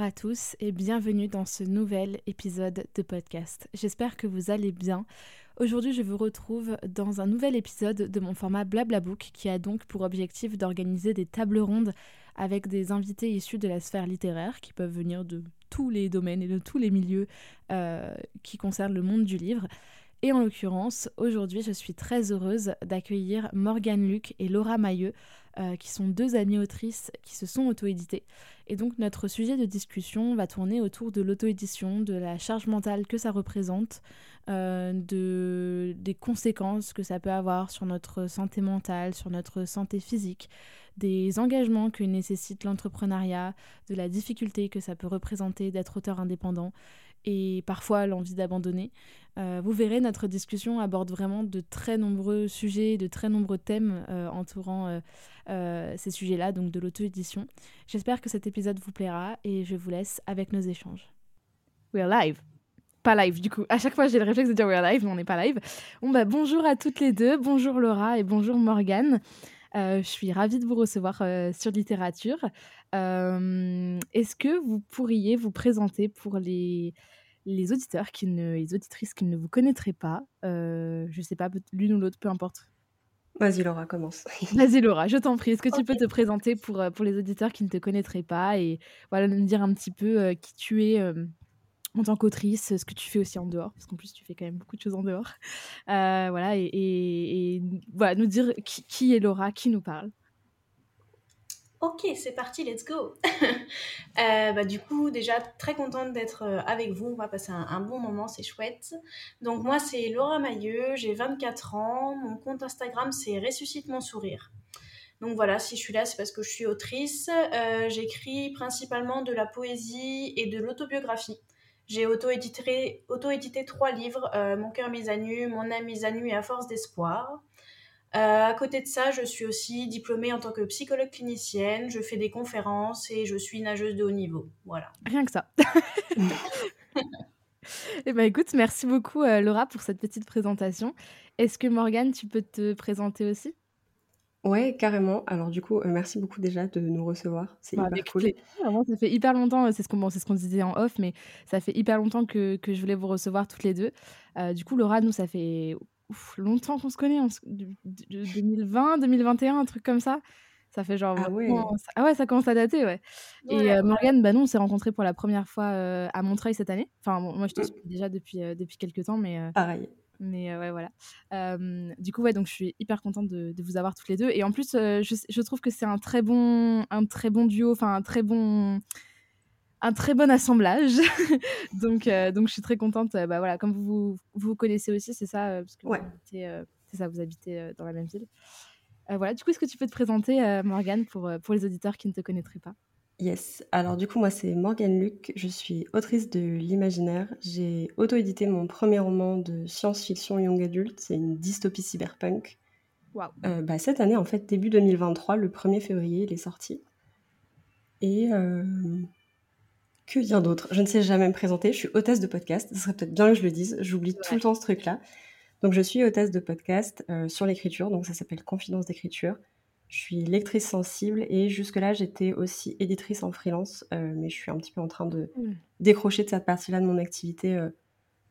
Bonjour à tous et bienvenue dans ce nouvel épisode de podcast. J'espère que vous allez bien. Aujourd'hui, je vous retrouve dans un nouvel épisode de mon format Blablabook qui a donc pour objectif d'organiser des tables rondes avec des invités issus de la sphère littéraire qui peuvent venir de tous les domaines et de tous les milieux euh, qui concernent le monde du livre. Et en l'occurrence, aujourd'hui, je suis très heureuse d'accueillir Morgane Luc et Laura Mailleux, euh, qui sont deux amies autrices qui se sont auto-éditées. Et donc notre sujet de discussion va tourner autour de l'auto-édition, de la charge mentale que ça représente, euh, de, des conséquences que ça peut avoir sur notre santé mentale, sur notre santé physique, des engagements que nécessite l'entrepreneuriat, de la difficulté que ça peut représenter d'être auteur indépendant et parfois l'envie d'abandonner. Euh, vous verrez, notre discussion aborde vraiment de très nombreux sujets, de très nombreux thèmes euh, entourant euh, ces sujets-là, donc de l'auto-édition. J'espère que cet épisode vous plaira et je vous laisse avec nos échanges. We're live pas live du coup. À chaque fois, j'ai le réflexe de dire we're live, mais on n'est pas live. Bon, bah, bonjour à toutes les deux. Bonjour Laura et bonjour Morgane. je suis ravie de vous recevoir sur littérature. Est-ce que vous pourriez vous présenter pour les, les auditeurs, qui ne, les auditrices qui ne vous connaîtraient pas, euh, je sais pas, l'une ou l'autre, peu importe. Vas-y Laura, commence. Vas-y Laura, je t'en prie. Est-ce que tu peux te présenter pour, euh, pour les auditeurs qui ne te connaîtraient pas et voilà, nous dire un petit peu euh, qui tu es en tant qu'autrice, ce que tu fais aussi en dehors, parce qu'en plus tu fais quand même beaucoup de choses en dehors. voilà, et, et, voilà, nous dire qui, qui est Laura, qui nous parle. Ok, c'est parti, let's go. euh, bah, du coup, déjà très contente d'être euh, avec vous. On va passer un, bon moment, c'est chouette. Donc moi, c'est Laura Mailleux, j'ai 24 ans. Mon compte Instagram, c'est Ressuscite mon sourire. Donc voilà, si je suis là, c'est parce que je suis autrice. Euh, j'écris principalement de la poésie et de l'autobiographie. J'ai auto-édité, trois livres, Mon cœur mis à nu, Mon âme mise à nu et À force d'espoir. Euh, à côté de ça, je suis aussi diplômée en tant que psychologue clinicienne, je fais des conférences et je suis nageuse de haut niveau. Voilà. Rien que ça. Eh ben écoute, merci beaucoup euh, Laura pour cette petite présentation. Est-ce que Morgane, tu peux te présenter aussi? Ouais, carrément. Alors du coup, euh, merci beaucoup déjà de nous recevoir. C'est bah, hyper cool. ça fait hyper longtemps, c'est ce qu'on ce qu'on disait en off, mais ça fait hyper longtemps que, que je voulais vous recevoir toutes les deux. du coup, Laura, nous, ça fait longtemps qu'on se connaît, de, 2020, 2021, un truc comme ça. Ça fait genre. Ah ouais. ah ouais, ça commence à dater, ouais. et euh, Morgane, bah, nous, on s'est rencontrés pour la première fois euh, à Montreuil cette année. Enfin, moi, je te suis déjà depuis, euh, depuis quelques temps, mais. Pareil. Mais ouais, voilà. du coup, ouais, donc je suis hyper contente de, de vous avoir toutes les deux. Et en plus, je, je, trouve que c'est un très bon, un très bon duo, enfin un très bon un très bon assemblage. donc, euh, donc, je suis très contente. Euh, bah, voilà, comme vous vous, connaissez aussi, c'est ça, euh, parce que ouais. c'est ça, vous habitez dans la même ville. voilà, du coup, est-ce que tu peux te présenter, Morgane, pour, pour les auditeurs qui ne te connaîtraient pas? Yes. Alors du coup, moi, c'est Morgane Luc. Je suis autrice de l'imaginaire. J'ai auto-édité mon premier roman de science-fiction young adulte. C'est une dystopie cyberpunk. Wow. bah, cette année, en fait, début 2023, le 1er février, il est sorti. Et que dire d'autre Je ne sais jamais me présenter. Je suis hôtesse de podcast. Ce serait peut-être bien que je le dise. J'oublie tout le temps ce truc-là. Donc, je suis hôtesse de podcast euh, sur l'écriture. Donc, ça s'appelle Confidence d'écriture. Je suis lectrice sensible et jusque-là, j'étais aussi éditrice en freelance. Euh, mais je suis un petit peu en train de mmh. décrocher de cette partie-là de mon activité euh,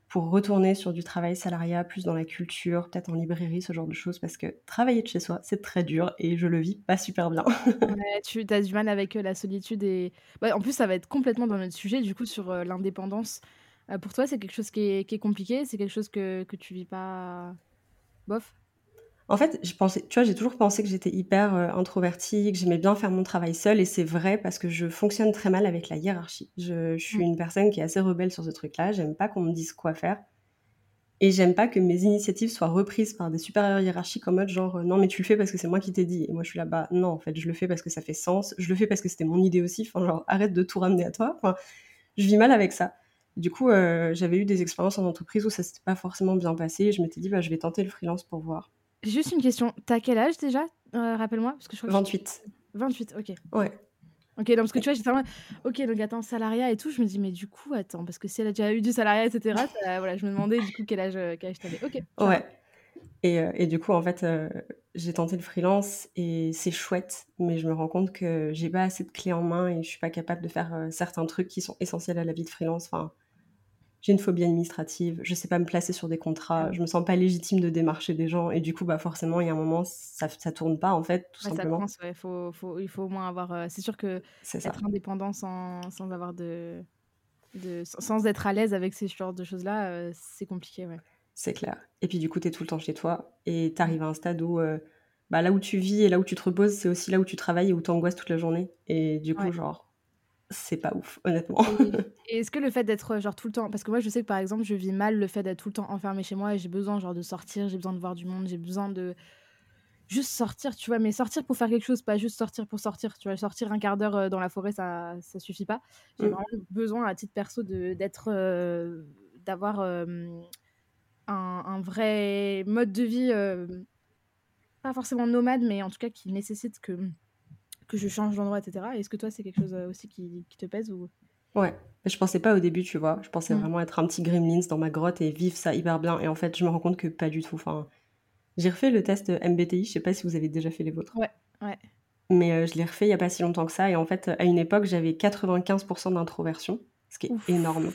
pour retourner sur du travail salariat, plus dans la culture, peut-être en librairie, ce genre de choses, parce que travailler de chez soi, c'est très dur et je le vis pas super bien. tu as du mal avec euh, la solitude et bah, en plus ça va être complètement dans notre sujet du coup sur euh, l'indépendance. Euh, pour toi, c'est quelque chose qui est, qui est compliqué, c'est quelque chose que, que tu vis pas bof? En fait, je pensais, tu vois, j'ai toujours pensé que j'étais hyper euh, introvertie, que j'aimais bien faire mon travail seule, et c'est vrai parce que je fonctionne très mal avec la hiérarchie. Je, suis mmh. une personne qui est assez rebelle sur ce truc-là. J'aime pas qu'on me dise quoi faire. Et j'aime pas que mes initiatives soient reprises par des supérieurs hiérarchiques en mode genre euh, non mais tu le fais parce que c'est moi qui t'ai dit. Et moi je suis là bas non en fait je le fais parce que ça fait sens. Je le fais parce que c'était mon idée aussi. Enfin genre arrête de tout ramener à toi. Enfin je vis mal avec ça. Du coup euh, j'avais eu des expériences en entreprise où ça s'était pas forcément bien passé. je m'étais dit bah je vais tenter le freelance pour voir. Juste une question. T'as quel âge déjà euh, Rappelle-moi parce que je crois 28. 28 ok. Ouais. Ok, donc parce que tu vois, j'étais ok, donc attends, salariat et tout, je me dis, mais du coup, attends, parce que si elle a déjà eu du salariat, etc., voilà, je me demandais du coup quel âge, euh, quel âge t'avais. Ok. Ouais. Et, euh, et, du coup, en fait, euh, j'ai tenté le freelance et c'est chouette, mais je me rends compte que j'ai pas assez de clés en main et je suis pas capable de faire certains trucs qui sont essentiels à la vie de freelance. Enfin, j'ai une phobie administrative, je sais pas me placer sur des contrats, ah je me sens pas légitime de démarcher des gens et du coup bah forcément il y a un moment ça ça tourne pas en fait tout simplement. Ça ouais. faut, faut, il faut au moins avoir euh, c'est sûr que être indépendant sans, sans avoir de, de sans être à l'aise avec ces genres de choses là euh, c'est compliqué ouais. C'est clair. Et puis du coup tu es tout le temps chez toi et tu arrives à un stade où euh, bah, là où tu vis et là où tu te reposes, c'est aussi là où tu travailles et où tu angoisses toute la journée et du coup genre c'est pas ouf, honnêtement. Et est-ce que le fait d'être genre tout le temps, parce que moi je sais que par exemple je vis mal le fait d'être tout le temps enfermé chez moi et j'ai besoin genre de sortir, j'ai besoin de voir du monde, j'ai besoin de juste sortir, tu vois, mais sortir pour faire quelque chose, pas juste sortir pour sortir, tu vois, sortir un quart d'heure euh, dans la forêt ça ça suffit pas. J'ai mm. vraiment besoin à titre perso de d'être euh, d'avoir euh, un, un, vrai mode de vie pas forcément nomade mais en tout cas qui nécessite que que je change d'endroit, etc. Est-ce que toi, c'est quelque chose euh, aussi qui, te pèse ou... Ouais, je pensais pas au début, tu vois. Je pensais mm. vraiment être un petit gremlins dans ma grotte et vivre ça hyper bien. Et en fait, je me rends compte que pas du tout. Enfin, j'ai refait le test MBTI. Je sais pas si vous avez déjà fait les vôtres. Ouais, ouais. Mais euh, je l'ai refait il y a pas si longtemps que ça. Et en fait, à une époque, j'avais 95% d'introversion, ce qui est énorme.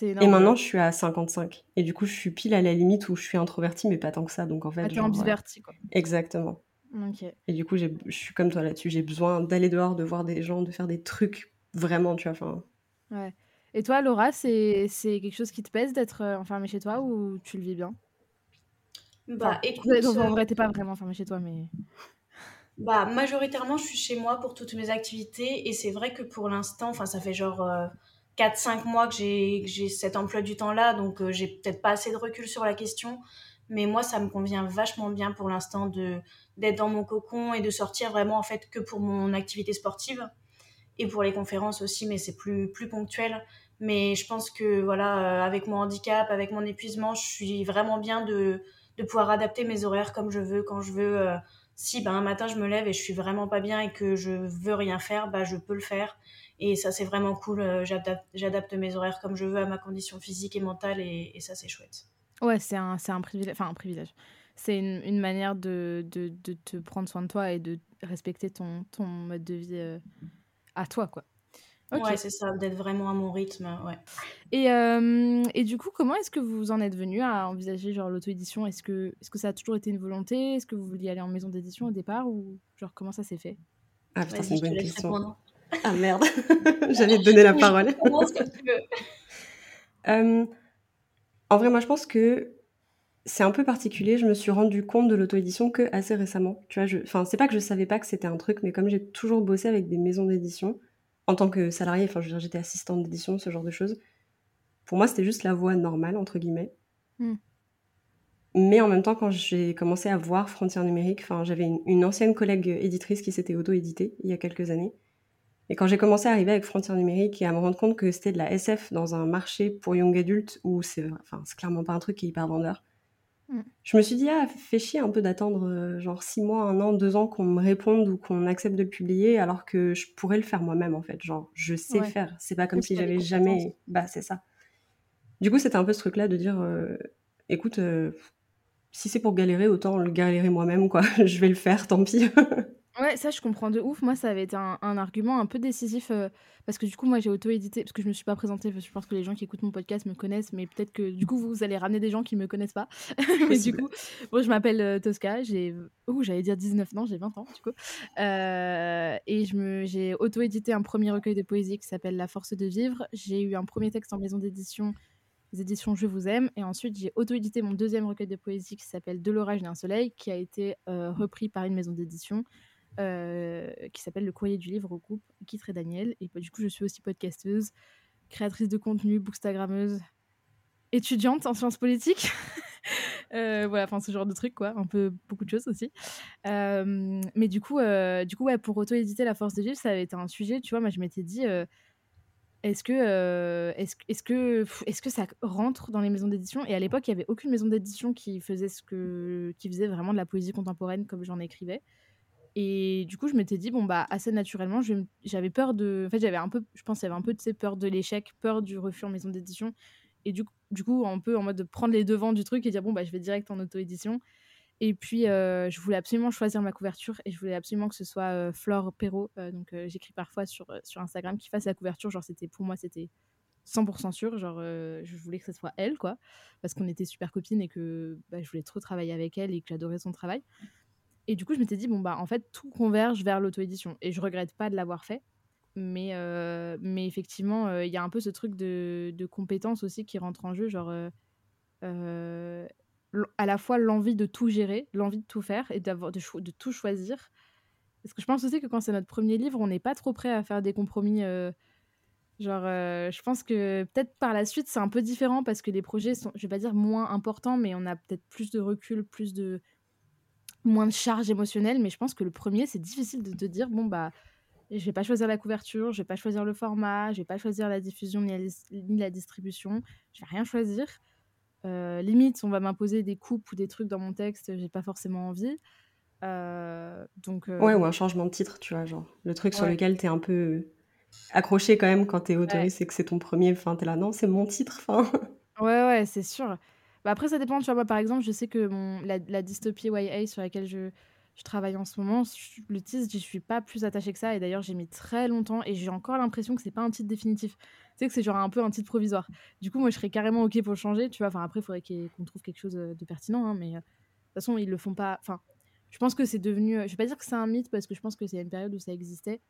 énorme. Et maintenant, je suis à 55. Et du coup, je suis pile à la limite où je suis introvertie, mais pas tant que ça. Donc en fait, ah, t'es ambivertie, quoi. Exactement. Et du coup, je suis comme toi là-dessus. J'ai besoin d'aller dehors, de voir des gens, de faire des trucs vraiment, tu vois. Enfin... Ouais. Et toi, Laura, c'est quelque chose qui te pèse d'être euh, enfermée chez toi ou tu le vis bien? Bah, écoute. en vrai, t'es pas vraiment enfermée chez toi, mais. Bah, majoritairement, je suis chez moi pour toutes mes activités. Et c'est vrai que pour l'instant, enfin, ça fait genre 4-5 euh, mois que j'ai cet emploi du temps-là. Donc, euh, j'ai peut-être pas assez de recul sur la question. Mais moi, ça me convient vachement bien pour l'instant de d'être dans mon cocon et de sortir vraiment en fait que pour mon activité sportive et pour les conférences aussi, mais c'est plus plus ponctuel. Mais je pense que voilà, euh, avec mon handicap, avec mon épuisement, je suis vraiment bien de de pouvoir adapter mes horaires comme je veux, quand je veux. Euh, si ben, un matin je me lève et je suis vraiment pas bien et que je veux rien faire, bah, je peux le faire. Et ça, c'est vraiment cool. Euh, j'adapte mes horaires comme je veux à ma condition physique et mentale et, et ça, c'est chouette. Ouais, c'est un, un privilège. Enfin, un privilège. C'est une, une, manière de, de, de, te prendre soin de toi et de respecter ton, ton mode de vie euh, à toi, quoi. Ouais, c'est ça, d'être vraiment à mon rythme, ouais. Et, euh, et du coup, comment est-ce que vous en êtes venu à envisager genre l'auto-édition? Est-ce que, est que ça a toujours été une volonté? Est-ce que vous vouliez aller en maison d'édition au départ Ou genre comment ça s'est fait? Ah putain, c'est une bonne question. Ah merde, j'allais te donner la parole. euh, en vrai, moi, je pense que c'est un peu particulier. Je me suis rendu compte de l'auto-édition que assez récemment. Tu vois, je... enfin, c'est pas que je savais pas que c'était un truc, mais comme j'ai toujours bossé avec des maisons d'édition en tant que salarié, enfin, je veux dire, j'étais assistante d'édition, ce genre de choses. Pour moi, c'était juste la voie normale entre guillemets. Hmm. Mais en même temps, quand j'ai commencé à voir Frontières numériques, enfin, j'avais une, une, ancienne collègue éditrice qui s'était auto-éditée il y a quelques années. Et quand j'ai commencé à arriver avec Frontières numériques et à me rendre compte que c'était de la SF dans un marché pour young adultes où c'est enfin, clairement pas un truc qui est hyper vendeur, mm. je me suis dit, ah, fait chier un peu d'attendre euh, genre six mois, un an, deux ans qu'on me réponde ou qu'on accepte de le publier alors que je pourrais le faire moi-même en fait. Genre, je sais faire. C'est pas comme si j'avais jamais. Bah, c'est ça. Du coup, c'était un peu ce truc-là de dire, euh, écoute, euh, si c'est pour galérer, autant le galérer moi-même, quoi. je vais le faire, tant pis. Ouais, ça, je comprends de ouf. Moi, ça avait été un, argument un peu décisif euh, parce que du coup, moi, j'ai auto-édité parce que je me suis pas présentée. Je pense que les gens qui écoutent mon podcast me connaissent, mais peut-être que du coup, vous allez ramener des gens qui me connaissent pas. mais du coup, bon, je m'appelle euh, Tosca. J'ai, oh, j'allais dire 19, non, j'ai 20 ans, du coup. Euh, et je me, j'ai auto-édité un premier recueil de poésie qui s'appelle La force de vivre. J'ai eu un premier texte en maison d'édition les éditions Je vous aime. Et ensuite, j'ai auto-édité mon deuxième recueil de poésie qui s'appelle De l'orage d'un soleil, qui a été repris par une maison d'édition. Euh, qui s'appelle Le courrier du livre au groupe Kitre et Daniel. Et du coup, je suis aussi podcasteuse, créatrice de contenu, bookstagrammeuse étudiante en sciences politiques. voilà, enfin ce genre de truc, quoi. Un peu beaucoup de choses aussi. mais du coup, du coup ouais, pour auto-éditer La Force de Vivre, ça avait été un sujet, tu vois. Moi, je m'étais dit, est-ce que, est-ce, est que, est-ce que ça rentre dans les maisons d'édition? Et à l'époque, il n'y avait aucune maison d'édition qui faisait ce que, qui faisait vraiment de la poésie contemporaine comme j'en écrivais. Et du coup, je m'étais dit, bon, bah, assez naturellement, j'avais peur de. En fait, j'avais un peu, je pense, qu'il y avait un peu de ces peurs de l'échec, peur du refus en maison d'édition. Et du, du coup, un peu en mode de prendre les devants du truc et dire, bon, bah, je vais direct en auto-édition. Et puis, euh, je voulais absolument choisir ma couverture et je voulais absolument que ce soit euh, Flore Perrault. Euh, donc, j'écris parfois sur, sur Instagram qui fasse la couverture. Genre, c'était pour moi, c'était 100% sûr. Genre, je voulais que ce soit elle, quoi. Parce qu'on était super copines et que bah, je voulais trop travailler avec elle et que j'adorais son travail. Et du coup, je m'étais dit, bon, bah, en fait, tout converge vers l'auto-édition. Et je regrette pas de l'avoir fait. Mais, euh, mais effectivement, euh, il y a un peu ce truc de, de compétence aussi qui rentre en jeu. Genre, euh, à la fois l'envie de tout gérer, l'envie de tout faire et d'avoir de, de, tout choisir. Parce que je pense aussi que quand c'est notre premier livre, on n'est pas trop prêt à faire des compromis. genre, je pense que peut-être par la suite, c'est un peu différent parce que les projets sont, je vais pas dire moins importants, mais on a peut-être plus de recul, plus de moins de charge émotionnelle, mais je pense que le premier, c'est difficile de te dire, bon, bah, je vais pas choisir la couverture, je vais pas choisir le format, je vais pas choisir la diffusion ni la, distribution, je vais rien choisir. Euh, limite, on va m'imposer des coupes ou des trucs dans mon texte, j'ai pas forcément envie. Euh, donc, euh, Ouais, ou un changement de titre, tu vois, genre le truc sur lequel tu es un peu accroché quand même quand tu es autoriste et que c'est ton premier, enfin t'es là, non, c'est mon titre, enfin. Ouais, ouais, c'est sûr. Bah, après, ça dépend. Tu vois, moi, par exemple, je sais que la, dystopie YA sur laquelle je, je travaille en ce moment, le titre, je suis pas plus attachée que ça. Et d'ailleurs, j'ai mis très longtemps et j'ai encore l'impression que c'est pas un titre définitif. Tu sais, que c'est genre un peu un titre provisoire. Du coup, moi, je serais carrément OK pour le changer. Tu vois, enfin, après, il faudrait qu'on trouve quelque chose de pertinent. Hein, mais euh, de toute façon, ils le font pas. Enfin, je pense que c'est devenu. Je vais pas dire que c'est un mythe parce que je pense que c'est une période où ça existait.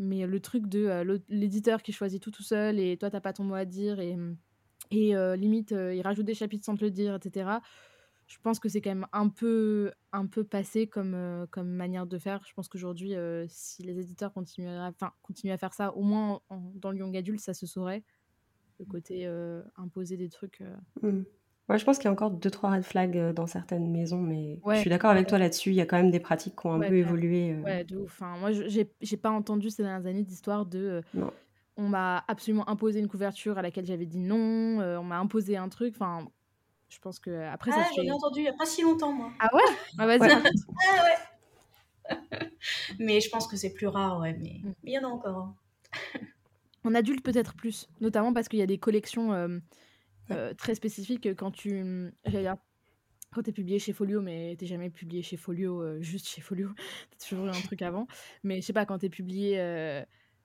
Mais le truc de euh, l'éditeur qui choisit tout tout seul et toi, t'as pas ton mot à dire et hum, et limite il rajoute des chapitres sans te le dire, etc. Je pense que c'est quand même un peu, un peu passé comme, comme manière de faire. Je pense qu'aujourd'hui, si les éditeurs continuent à, continuent à faire ça, au moins dans le young adulte, ça se saurait. Le côté imposer des trucs. Mmh. Ouais, je pense qu'il y a encore deux trois red flags dans certaines maisons, mais je suis d'accord avec toi là-dessus. Il y a quand même des pratiques qui ont un peu évolué. Ouais, de ouf. Moi, j'ai pas entendu ces dernières années d'histoire de on m'a absolument imposé une couverture à laquelle j'avais dit non, euh, on m'a imposé un truc, enfin, je pense que après ah, ça j'en ai entendu il n'y a pas si longtemps, moi. Ah ouais? Ah, Vas-y. ah ouais Mais je pense que c'est plus rare, ouais, mais mm. il y en a encore. Hein. en adulte, peut-être plus, notamment parce qu'il y a des collections euh, euh, très spécifiques quand tu... Quand t'es publié chez Folio, mais t'es jamais publié chez Folio, juste chez Folio, t'as toujours eu un truc avant. Mais je sais pas, quand t'es publié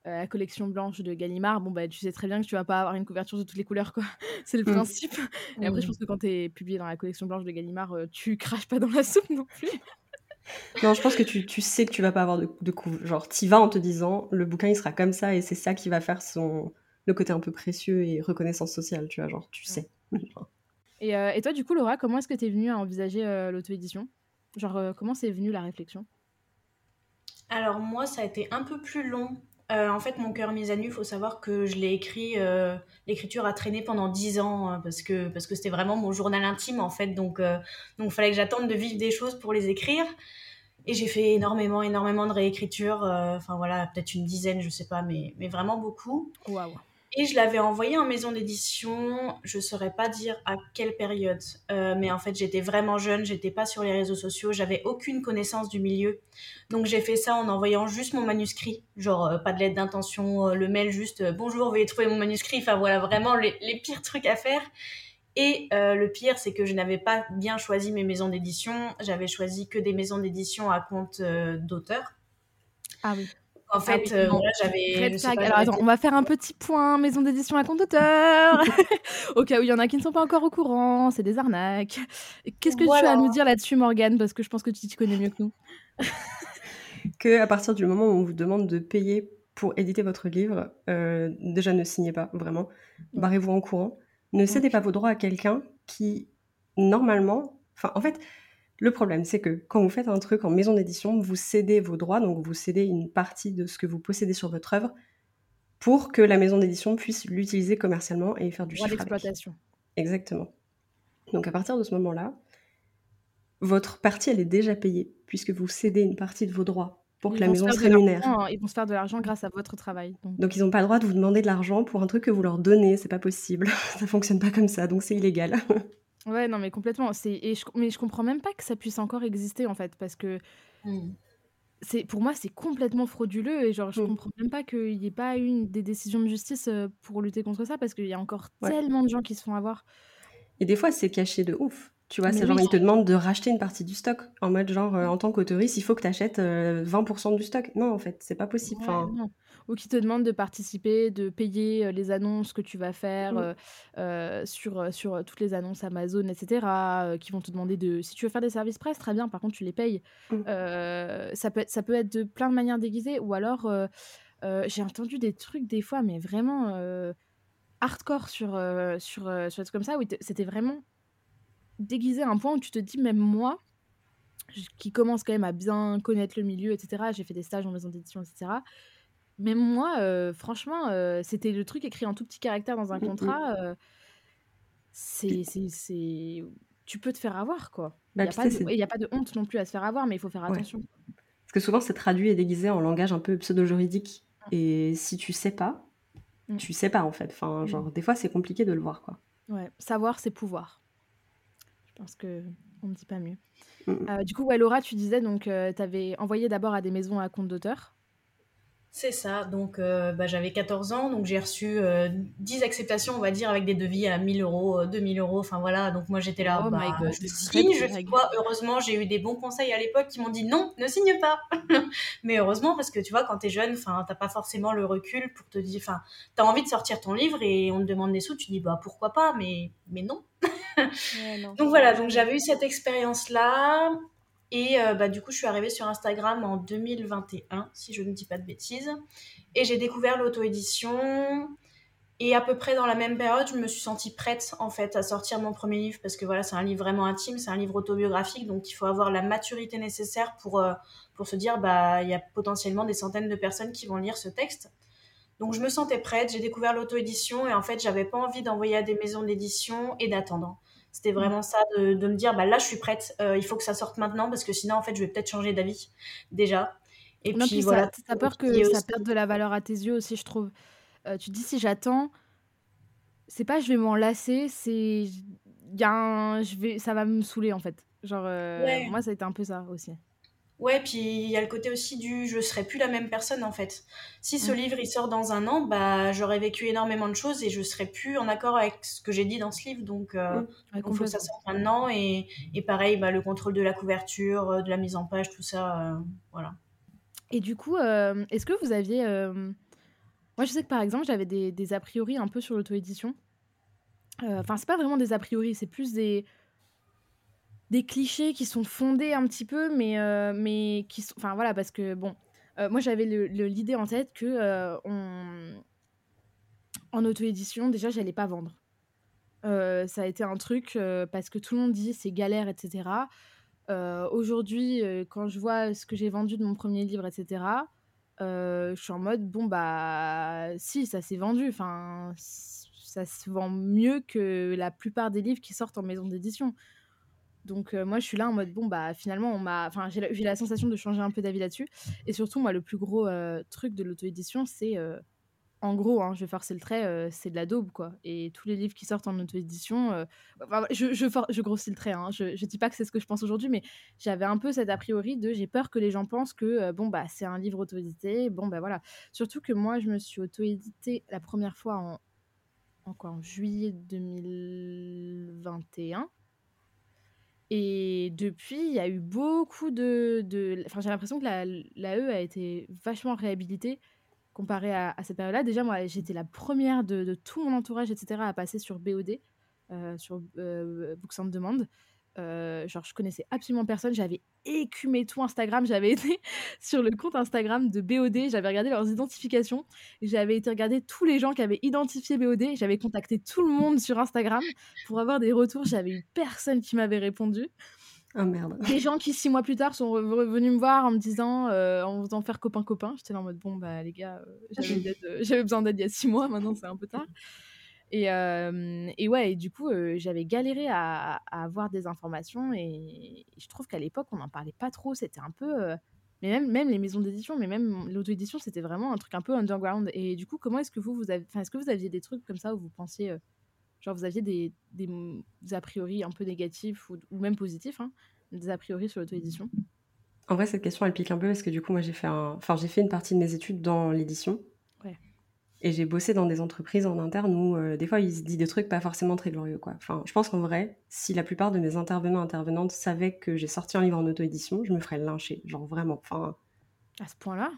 euh, la collection blanche de Gallimard, bon bah tu sais très bien que tu vas pas avoir une couverture de toutes les couleurs quoi. c'est le mmh. principe. Et après je mmh. pense que quand tu es publié dans la collection blanche de Gallimard, euh, tu craches pas dans la soupe non plus. non, je pense que tu, tu, sais que tu vas pas avoir de, de coup. Genre, t'y vas en te disant, le bouquin il sera comme ça et c'est ça qui va faire son le côté un peu précieux et reconnaissance sociale, tu vois, genre, tu sais. et, euh, et, toi, du coup, Laura, comment est-ce que tu es venue à envisager l'auto-édition? Genre, comment c'est venu la réflexion? Alors, moi, ça a été un peu plus long euh, en fait, mon cœur mis à nu, il faut savoir que je l'ai écrit, euh, l'écriture a traîné pendant dix ans hein, parce que parce que c'était vraiment mon journal intime en fait. Donc euh, fallait que j'attende de vivre des choses pour les écrire. Et j'ai fait énormément énormément de réécriture. Enfin voilà, peut-être une dizaine, je sais pas, mais mais vraiment beaucoup. Waouh. Et je l'avais envoyé en maison d'édition, je saurais pas dire à quelle période, euh, mais en fait j'étais vraiment jeune, j'étais pas sur les réseaux sociaux, j'avais aucune connaissance du milieu. Donc j'ai fait ça en envoyant juste mon manuscrit, genre euh, pas de lettre d'intention, euh, le mail juste bonjour, veuillez trouver mon manuscrit, enfin voilà vraiment les, les pires trucs à faire. Et le pire, c'est que je n'avais pas bien choisi mes maisons d'édition, j'avais choisi que des maisons d'édition à compte d'auteur. Ah oui. En ah fait, euh, j'avais. Alors attends, on va faire un petit point maison d'édition à compte d'auteur. au cas où il y en a qui ne sont pas encore au courant, c'est des arnaques. Qu'est-ce que tu as à nous dire là-dessus, Morgane? Parce que je pense que tu t'y connais mieux que nous. que à partir du moment où on vous demande de payer pour éditer votre livre, euh, déjà ne signez pas, vraiment. Barrez-vous en courant. Ne cédez pas vos droits à quelqu'un qui, normalement. Enfin, en fait, le problème, c'est que quand vous faites un truc en maison d'édition, vous cédez vos droits, donc vous cédez une partie de ce que vous possédez sur votre œuvre pour que la maison d'édition puisse l'utiliser commercialement et faire du chiffre. l'exploitation. Exactement. Donc à partir de ce moment-là, votre partie, elle est déjà payée, puisque vous cédez une partie de vos droits pour que la maison se rémunère. Ils vont se faire de l'argent grâce à votre travail. Donc, ils n'ont pas le droit de vous demander de l'argent pour un truc que vous leur donnez, c'est pas possible. ça fonctionne pas comme ça, donc c'est illégal. ouais, non, mais complètement. Et je... Mais je comprends même pas que ça puisse encore exister, en fait, parce que... Mmh c'est pour moi c'est complètement frauduleux et genre je mmh. comprends même pas qu'il n'y ait pas eu des décisions de justice pour lutter contre ça parce qu'il y a encore tellement de gens qui se font avoir. Et des fois c'est caché de ouf. Tu vois, c'est genre ils te demandent de racheter une partie du stock en mode genre en tant qu'autoriste, il faut que tu achètes 20% du stock. Non en fait, c'est pas possible. enfin ou qui te demandent de participer, de payer les annonces que tu vas faire mmh. sur, sur toutes les annonces Amazon, etc. qui vont te demander de... Si tu veux faire des services presse, très bien, par contre tu les payes. Mmh. ça, peut être, ça peut être de plein de manières déguisées, ou alors j'ai entendu des trucs des fois, mais vraiment hardcore sur, sur, sur des trucs comme ça, où c'était vraiment déguisé à un point où tu te dis, même moi, qui commence quand même à bien connaître le milieu, etc., j'ai fait des stages en maison d'édition, etc., même moi, franchement, c'était le truc écrit en tout petit caractère dans un mmh, mmh. contrat. c'est, c'est, Tu peux te faire avoir, quoi. Il n'y bah, a, pas de honte non plus à se faire avoir, mais il faut faire attention. Parce que souvent, c'est traduit et déguisé en langage un peu pseudo-juridique. Et si tu sais pas, tu sais pas, en fait. Enfin, genre, des fois, c'est compliqué de le voir, quoi. Ouais, savoir, c'est pouvoir. Je pense que on ne dit pas mieux. du coup, ouais, Laura, tu disais, donc, tu avais envoyé d'abord à des maisons à compte d'auteur. C'est ça. Donc, euh, bah, j'avais 14 ans, donc j'ai reçu 10 euh, acceptations, on va dire, avec des devis à 1000 euros, 2000 euros. Enfin voilà. Donc moi j'étais là, oh bah, je signe, je fais quoi Heureusement, j'ai eu des bons conseils à l'époque qui m'ont dit non, ne signe pas. Mais heureusement parce que tu vois, quand t'es jeune, enfin, t'as pas forcément le recul pour te dire, enfin, t'as envie de sortir ton livre et on te demande des sous, tu dis bah pourquoi pas, mais mais non. donc voilà. Donc j'avais eu cette expérience là. Et euh, bah, du coup, je suis arrivée sur Instagram en 2021, si je ne dis pas de bêtises. Et j'ai découvert l'auto-édition. Et à peu près dans la même période, je me suis sentie prête en fait à sortir mon premier livre parce que voilà, c'est un livre vraiment intime, c'est un livre autobiographique, donc il faut avoir la maturité nécessaire pour, euh, pour se dire bah il y a potentiellement des centaines de personnes qui vont lire ce texte. Donc je me sentais prête, j'ai découvert l'auto-édition et en fait j'avais pas envie d'envoyer à des maisons d'édition et d'attendre. C'était mmh. vraiment ça, de, de, me dire, bah là, je suis prête, euh, il faut que ça sorte maintenant, parce que sinon, en fait, je vais peut-être changer d'avis, déjà. Et puis, voilà. Ça, peur que ça perde de la valeur à tes yeux aussi, je trouve. Euh, tu te dis, si j'attends, c'est pas je vais m'en lasser, c'est. Un... je vais... Ça va me saouler, en fait. Genre, euh, moi, ça a été un peu ça aussi. Ouais, puis il y a le côté aussi du je serai plus la même personne en fait. Si ce mmh. livre il sort dans un an, bah j'aurais vécu énormément de choses et je serai plus en accord avec ce que j'ai dit dans ce livre. Donc euh, mmh. il faut que ça sorte maintenant et, et pareil, bah, le contrôle de la couverture, euh, de la mise en page, tout ça, euh, voilà. Et du coup, est-ce que vous aviez. Moi je sais que par exemple j'avais des, des a priori un peu sur l'auto-édition. Enfin, c'est pas vraiment des a priori, c'est plus des des clichés qui sont fondés un petit peu, mais, euh, mais qui sont. Enfin voilà, parce que bon, euh, moi j'avais l'idée en tête que euh, on... en auto-édition, déjà, j'allais pas vendre. ça a été un truc parce que tout le monde dit c'est galère, etc. Aujourd'hui, quand je vois ce que j'ai vendu de mon premier livre, etc., je suis en mode bon, bah si, ça s'est vendu. Enfin, ça se vend mieux que la plupart des livres qui sortent en maison d'édition. Donc moi je suis là en mode bon bah finalement on m'a enfin j'ai la, la, sensation de changer un peu d'avis là-dessus. Et surtout moi le plus gros truc de l'auto-édition c'est en gros hein, je vais forcer le trait c'est de la daube quoi. Et tous les livres qui sortent en auto-édition je, je, je, grossis le trait hein, je, je dis pas que c'est ce que je pense aujourd'hui mais j'avais un peu cet a priori de j'ai peur que les gens pensent que bon bah c'est un livre auto-édité bon bah voilà. Surtout que moi je me suis auto-édité la première fois en en quoi en juillet 2021 et depuis, il y a eu beaucoup de. Enfin, j'ai l'impression que la, E a été vachement réhabilitée comparé à, cette période-là. Déjà, moi, j'étais la première de, tout mon entourage, etc., à passer sur BOD, euh, sur euh, Books on Demand. Euh, genre, je connaissais absolument personne. J'avais écumé tout Instagram. J'avais été sur le compte Instagram de BOD. J'avais regardé leurs identifications. J'avais été regarder tous les gens qui avaient identifié BOD. J'avais contacté tout le monde sur Instagram pour avoir des retours. J'avais eu personne qui m'avait répondu. Oh merde. Des gens qui, six mois plus tard, sont revenus me voir en me disant, euh, en faisant faire copain-copain. J'étais là en mode, bon, bah les gars, euh, j'avais besoin d'aide il y a six mois. Maintenant, c'est un peu tard. Et, ouais, et du coup, j'avais galéré à, avoir des informations et je trouve qu'à l'époque, on n'en parlait pas trop. C'était un peu. mais même, même les maisons d'édition, mais même l'auto-édition, c'était vraiment un truc un peu underground. Et du coup, comment est-ce que vous, vous avez. Est-ce que vous aviez des trucs comme ça où vous pensiez. genre, vous aviez des, des, a priori un peu négatifs ou, même positifs, hein, des a priori sur l'auto-édition? En vrai, cette question, elle pique un peu parce que du coup, moi, j'ai fait, enfin, j'ai fait une partie de mes études dans l'édition. Et j'ai bossé dans des entreprises en interne où euh, des fois il se dit des trucs pas forcément très glorieux. Quoi. Enfin, je pense qu'en vrai, si la plupart de mes intervenants intervenantes savaient que j'ai sorti un livre en auto-édition, je me ferais lyncher. Genre vraiment. Enfin, à ce point-là?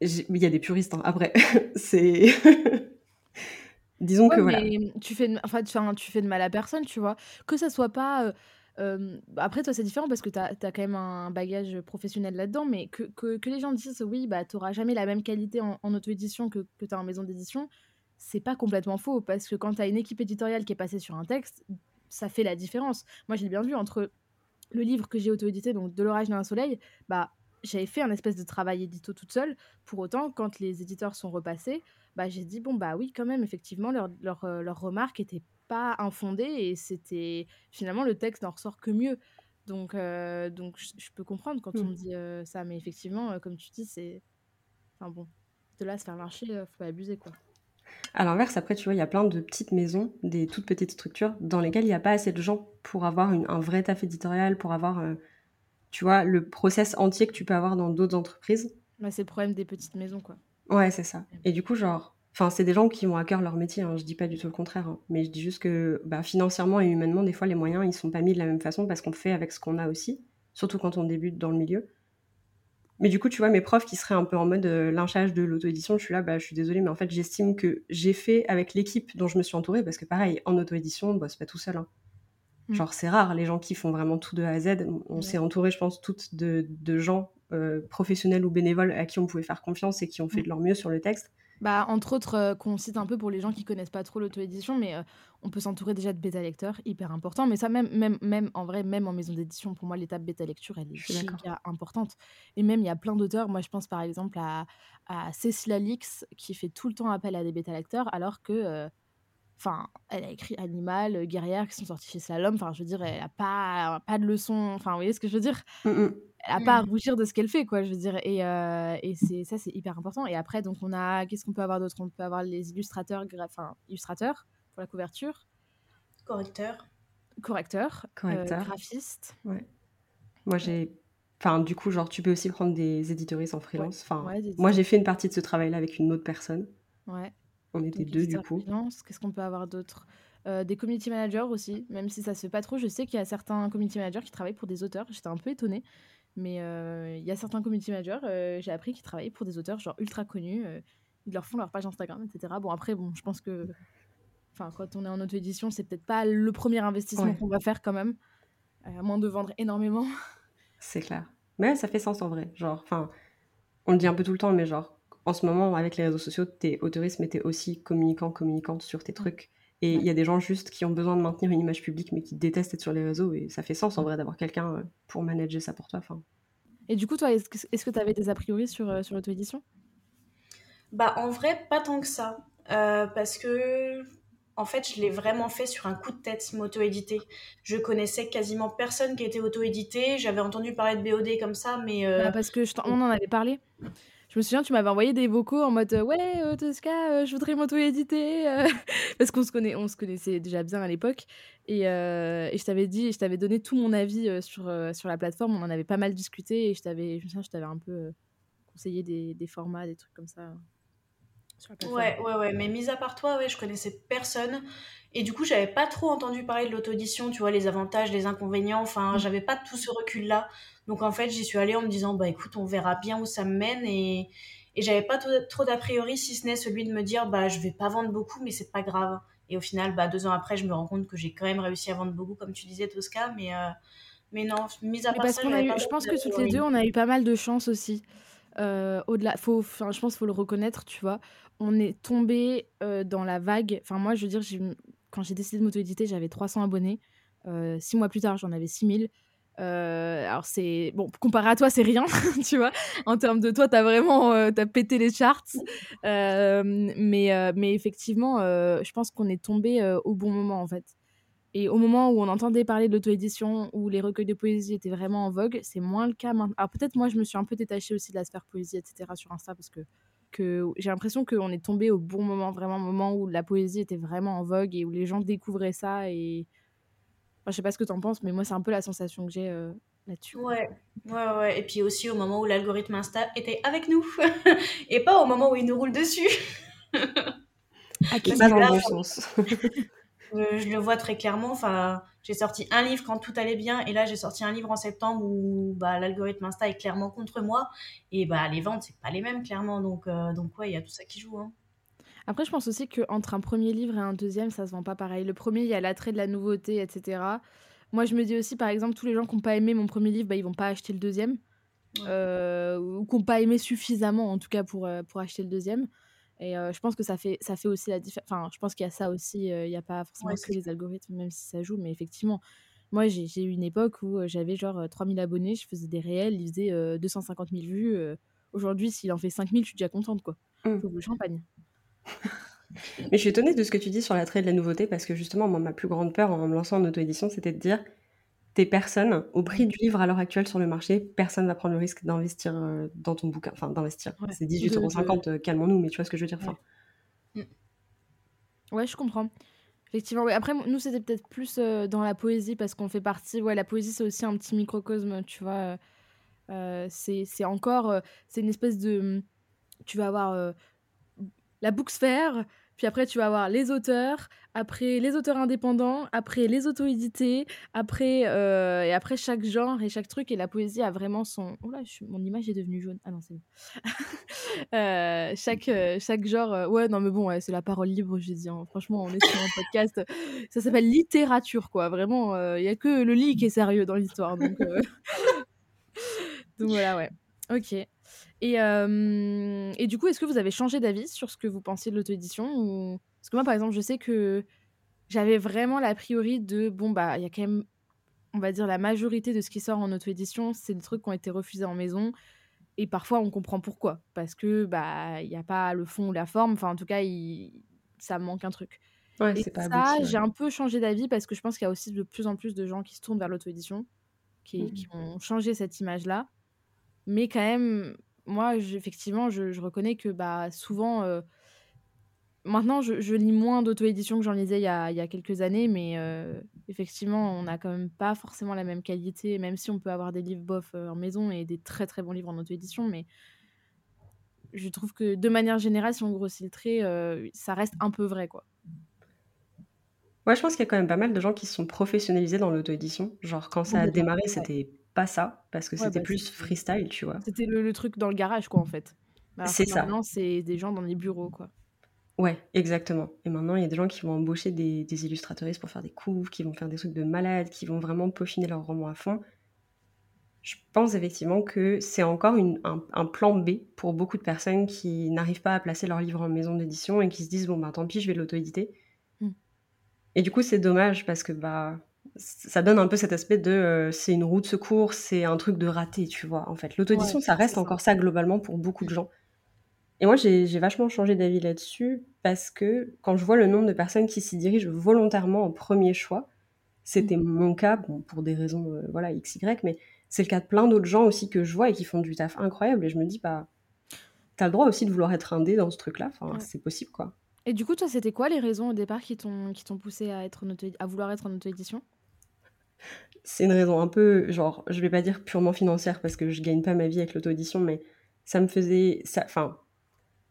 Il y a des puristes. Hein. Après, c'est. Disons que voilà. Tu fais, de... enfin, tu fais de mal à personne, tu vois. Que ça soit pas. Euh, après, toi, c'est différent parce que tu as, quand même un bagage professionnel là-dedans, mais que, que, les gens disent oui, bah, tu n'auras jamais la même qualité en, auto-édition que, que tu as en maison d'édition, c'est pas complètement faux parce que quand tu as une équipe éditoriale qui est passée sur un texte, ça fait la différence. Moi, j'ai bien vu entre le livre que j'ai auto-édité, donc De l'orage dans un soleil, bah, j'avais fait un espèce de travail édito toute seule. Pour autant, quand les éditeurs sont repassés, bah, j'ai dit bon, bah oui, quand même, effectivement, leurs leur, leur remarques étaient pas infondé et c'était finalement le texte n'en ressort que mieux. Donc, euh, donc je, peux comprendre quand on me mmh. dit euh, ça, mais effectivement, euh, comme tu dis, c'est. Enfin bon, de là à se faire marcher, faut pas abuser quoi. À l'inverse, après, tu vois, il y a plein de petites maisons, des toutes petites structures, dans lesquelles il n'y a pas assez de gens pour avoir une, un vrai taf éditorial, pour avoir, tu vois, le process entier que tu peux avoir dans d'autres entreprises. C'est le problème des petites maisons, quoi. Ouais, c'est ça. Et du coup, genre, Enfin, c'est des gens qui ont à cœur leur métier, hein, je dis pas du tout le contraire, hein. mais je dis juste que bah, financièrement et humainement, des fois, les moyens, ils sont pas mis de la même façon parce qu'on fait avec ce qu'on a aussi, surtout quand on débute dans le milieu. Mais du coup, tu vois, mes profs qui seraient un peu en mode euh, lynchage de l'auto-édition, je suis là, bah, je suis désolée, mais en fait, j'estime que j'ai fait avec l'équipe dont je me suis entourée, parce que pareil, en auto-édition, on bosse pas tout seul. Hein. Mm. Genre, c'est rare, les gens qui font vraiment tout de A à Z. On s'est entouré, je pense, toutes de, gens euh, professionnels ou bénévoles à qui on pouvait faire confiance et qui ont fait mm. de leur mieux sur le texte. Bah, entre autres, euh, qu'on cite un peu pour les gens qui connaissent pas trop l'auto-édition, mais euh, on peut s'entourer déjà de bêta-lecteurs, hyper important. Mais ça, même, même, même en vrai, même en maison d'édition, pour moi, l'étape bêta-lecture, elle est hyper importante. Et même, il y a plein d'auteurs. Moi, je pense par exemple à, à Cécile Alix, qui fait tout le temps appel à des bêta-lecteurs, alors que. Euh, enfin, elle a écrit Animal, Guerrière, qui sont sortis chez Slalom. Enfin, je veux dire, elle a pas, pas de leçons. Enfin, vous voyez ce que je veux dire? Mmh, mmh elle n'a pas à rougir de ce qu'elle fait, quoi, je veux dire. Et, euh, et c'est, ça, c'est hyper important. Et après, donc, on a, qu'est-ce qu'on peut avoir d'autre? On peut avoir les illustrateurs, enfin, illustrateurs pour la couverture. Correcteur. Correcteur. Euh, Correcteur. graphiste. Ouais. Moi, j'ai. Enfin, du coup, genre, tu peux aussi prendre des éditoristes en freelance. Enfin, moi, j'ai fait une partie de ce travail-là avec une autre personne. Ouais. On était deux, du coup. Qu'est-ce qu'on peut avoir d'autre? Euh, des community managers aussi, même si ça se fait pas trop. Je sais qu'il y a certains community managers qui travaillent pour des auteurs. J'étais un peu étonnée. Mais euh, il y a certains community managers, euh, j'ai appris, qui travaillent pour des auteurs genre ultra connus. Ils leur font leur page Instagram, etc. Bon, après, bon, je pense que enfin, quand on est en auto-édition, c'est peut-être pas le premier investissement qu'on va faire quand même, à moins de vendre énormément. C'est clair. Mais ça fait sens en vrai. Genre, enfin, on le dit un peu tout le temps, mais genre, en ce moment, avec les réseaux sociaux, t'es autoriste, mais t'es aussi communicant, communicante sur tes trucs. Et il y a des gens juste qui ont besoin de maintenir une image publique, mais qui détestent être sur les réseaux. Et ça fait sens en vrai d'avoir quelqu'un euh, pour manager ça pour toi. Enfin. Et du coup, toi, est-ce que tu avais des a priori sur, euh, sur l'auto-édition? Bah, en vrai, pas tant que ça. Euh, parce que, en fait, je l'ai vraiment fait sur un coup de tête, m'auto-éditer. Je connaissais quasiment personne qui était auto-édité. J'avais entendu parler de BOD comme ça, mais. Bah, parce que on en avait parlé. Je me souviens, tu m'avais envoyé des vocaux en mode ouais, euh, Tosca, euh, je voudrais m'auto-éditer euh, parce qu'on se connaît, on se connaissait déjà bien à l'époque et, et, je t'avais dit, je t'avais donné tout mon avis sur sur la plateforme. On en avait pas mal discuté et je t'avais, je me souviens, je t'avais un peu conseillé des, des, formats, des trucs comme ça. Ouais, ouais, ouais. Mais mis à part toi, ouais, je connaissais personne. Et du coup, j'avais pas trop entendu parler de l'auto-édition, tu vois, les avantages, les inconvénients. Enfin, mmh. j'avais pas tout ce recul-là. Donc, en fait, j'y suis allée en me disant, bah écoute, on verra bien où ça me mène. Et, et j'avais pas trop d'a priori, si ce n'est celui de me dire, bah je vais pas vendre beaucoup, mais c'est pas grave. Et au final, bah deux ans après, je me rends compte que j'ai quand même réussi à vendre beaucoup, comme tu disais, Tosca. Mais, euh, mais non, mis à part ça, je pense que toutes les deux, on a eu pas mal de chance aussi. Euh, au-delà, faut, enfin, je pense qu'il faut le reconnaître, tu vois. On est tombé euh, dans la vague. Enfin, moi, je veux dire, quand j'ai décidé de m'auto-éditer, j'avais 300 abonnés. Euh, six mois plus tard, j'en avais 6000. Euh, alors c'est bon comparé à toi c'est rien tu vois en termes de toi t'as vraiment euh, t'as pété les charts mais mais effectivement je pense qu'on est tombé au bon moment en fait et au moment où on entendait parler de l'auto-édition où les recueils de poésie étaient vraiment en vogue c'est moins le cas maintenant alors peut-être moi je me suis un peu détachée aussi de la sphère poésie etc sur Insta parce que que j'ai l'impression qu'on est tombé au bon moment vraiment au moment où la poésie était vraiment en vogue et où les gens découvraient ça et Enfin, je sais pas ce que tu en penses, mais moi, c'est un peu la sensation que j'ai euh, là-dessus. Ouais. ouais, ouais. Et puis aussi au moment où l'algorithme Insta était avec nous et pas au moment où il nous roule dessus. ah, qui pas dans le bon sens? je, le vois très clairement. Enfin, j'ai sorti un livre quand tout allait bien, et là j'ai sorti un livre en septembre où bah, l'algorithme Insta est clairement contre moi, et bah les ventes c'est pas les mêmes clairement. Donc euh, donc ouais, il y a tout ça qui joue. Hein. Après, je pense aussi qu'entre un premier livre et un deuxième, ça se vend pas pareil. Le premier, il y a l'attrait de la nouveauté, etc. Moi, je me dis aussi, par exemple, tous les gens qui n'ont pas aimé mon premier livre, bah, ils vont pas acheter le deuxième. Euh, ou qui n'ont pas aimé suffisamment, en tout cas, pour, euh, pour acheter le deuxième. Et euh, je pense que ça fait, ça fait aussi la différence. Enfin, je pense qu'il y a ça aussi. Il n'y a pas forcément que les algorithmes, même si ça joue. Mais effectivement, moi, j'ai eu une époque où j'avais genre 3000 abonnés, je faisais des réels, ils faisaient 250 000 vues. Aujourd'hui, s'il en fait 5000, je suis déjà contente, quoi. Mmh. Faut le champagne. Mais je suis étonnée de ce que tu dis sur l'attrait de la nouveauté parce que justement, moi, ma plus grande peur en me lançant en auto-édition, c'était de dire t'es personne, au prix du livre à l'heure actuelle sur le marché, personne va prendre le risque d'investir euh, dans ton bouquin. Enfin, d'investir. C'est 18,50€, euh, calmons-nous, mais tu vois ce que je veux dire. Ouais, mm. ouais je comprends. Effectivement, Après, nous, c'était peut-être plus euh, dans la poésie parce qu'on fait partie. Ouais, la poésie, c'est aussi un petit microcosme, tu vois. c'est encore. c'est une espèce de. Tu vas avoir la booksphère, puis après tu vas avoir les auteurs, après les auteurs indépendants, après les auto-édités, après euh, et après chaque genre et chaque truc et la poésie a vraiment son. Oh là, mon image est devenue jaune. Ah non, c'est bon. Euh, chaque euh, chaque genre. Ouais, non mais bon, c'est la parole libre, j'ai dit. Hein. Franchement, on est sur un podcast. Ça s'appelle littérature, quoi. Vraiment, il y a que le lit qui est sérieux dans l'histoire, donc. donc voilà, ouais. Ok. Et, et du coup, est-ce que vous avez changé d'avis sur ce que vous pensiez de l'auto-édition ou... Parce que moi, par exemple, je sais que j'avais vraiment l'a priori de bon, bah, il y a quand même, on va dire, la majorité de ce qui sort en auto-édition, c'est des trucs qui ont été refusés en maison. Et parfois, on comprend pourquoi. Parce que, bah, il n'y a pas le fond ou la forme. Enfin, en tout cas, il... ça manque un truc. Ouais, et pas ça, j'ai un peu changé d'avis parce que je pense qu'il y a aussi de plus en plus de gens qui se tournent vers l'auto-édition, qui, qui mmh. ont changé cette image-là. Mais quand même, moi, effectivement, je, reconnais que bah, souvent, euh, maintenant, je, lis moins d'auto-édition que j'en lisais il y, a, quelques années, mais euh, effectivement, on n'a quand même pas forcément la même qualité, même si on peut avoir des livres bof euh, en maison et des très très bons livres en auto-édition, mais je trouve que de manière générale, si on grossit le trait, ça reste un peu vrai, quoi. Ouais, je pense qu'il y a quand même pas mal de gens qui se sont professionnalisés dans l'auto-édition. Genre, quand ça a démarré, c'était pas ça, parce que c'était bah, plus freestyle, tu vois. C'était le, truc dans le garage, quoi, en fait. C'est ça. Maintenant, c'est des gens dans les bureaux, quoi. Ouais, exactement. Et maintenant, il y a des gens qui vont embaucher des, des illustrateuristes pour faire des couves, qui vont faire des trucs de malades, qui vont vraiment peaufiner leur roman à fond. Je pense effectivement que c'est encore une, un, plan B pour beaucoup de personnes qui n'arrivent pas à placer leur livre en maison d'édition et qui se disent bon bah tant pis, je vais l'auto-éditer. Mmh. Et du coup, c'est dommage parce que bah ça donne un peu cet aspect de euh, c'est une roue de secours, c'est un truc de raté, tu vois. En fait, l'auto-édition, ça reste encore ça globalement pour beaucoup de gens. Et moi, j'ai vachement changé d'avis là-dessus parce que quand je vois le nombre de personnes qui s'y dirigent volontairement en premier choix, c'était mmh. mon cas, bon, pour des raisons euh, voilà x y, mais c'est le cas de plein d'autres gens aussi que je vois et qui font du taf incroyable. Et je me dis, bah, t'as le droit aussi de vouloir être indé dans ce truc-là. Enfin, c'est possible, quoi. Et du coup, toi, c'était quoi les raisons au départ qui t'ont poussé à, être à vouloir être en auto-édition c'est une raison un peu, genre, je vais pas dire purement financière parce que je gagne pas ma vie avec l'auto-édition, mais ça me faisait. Enfin,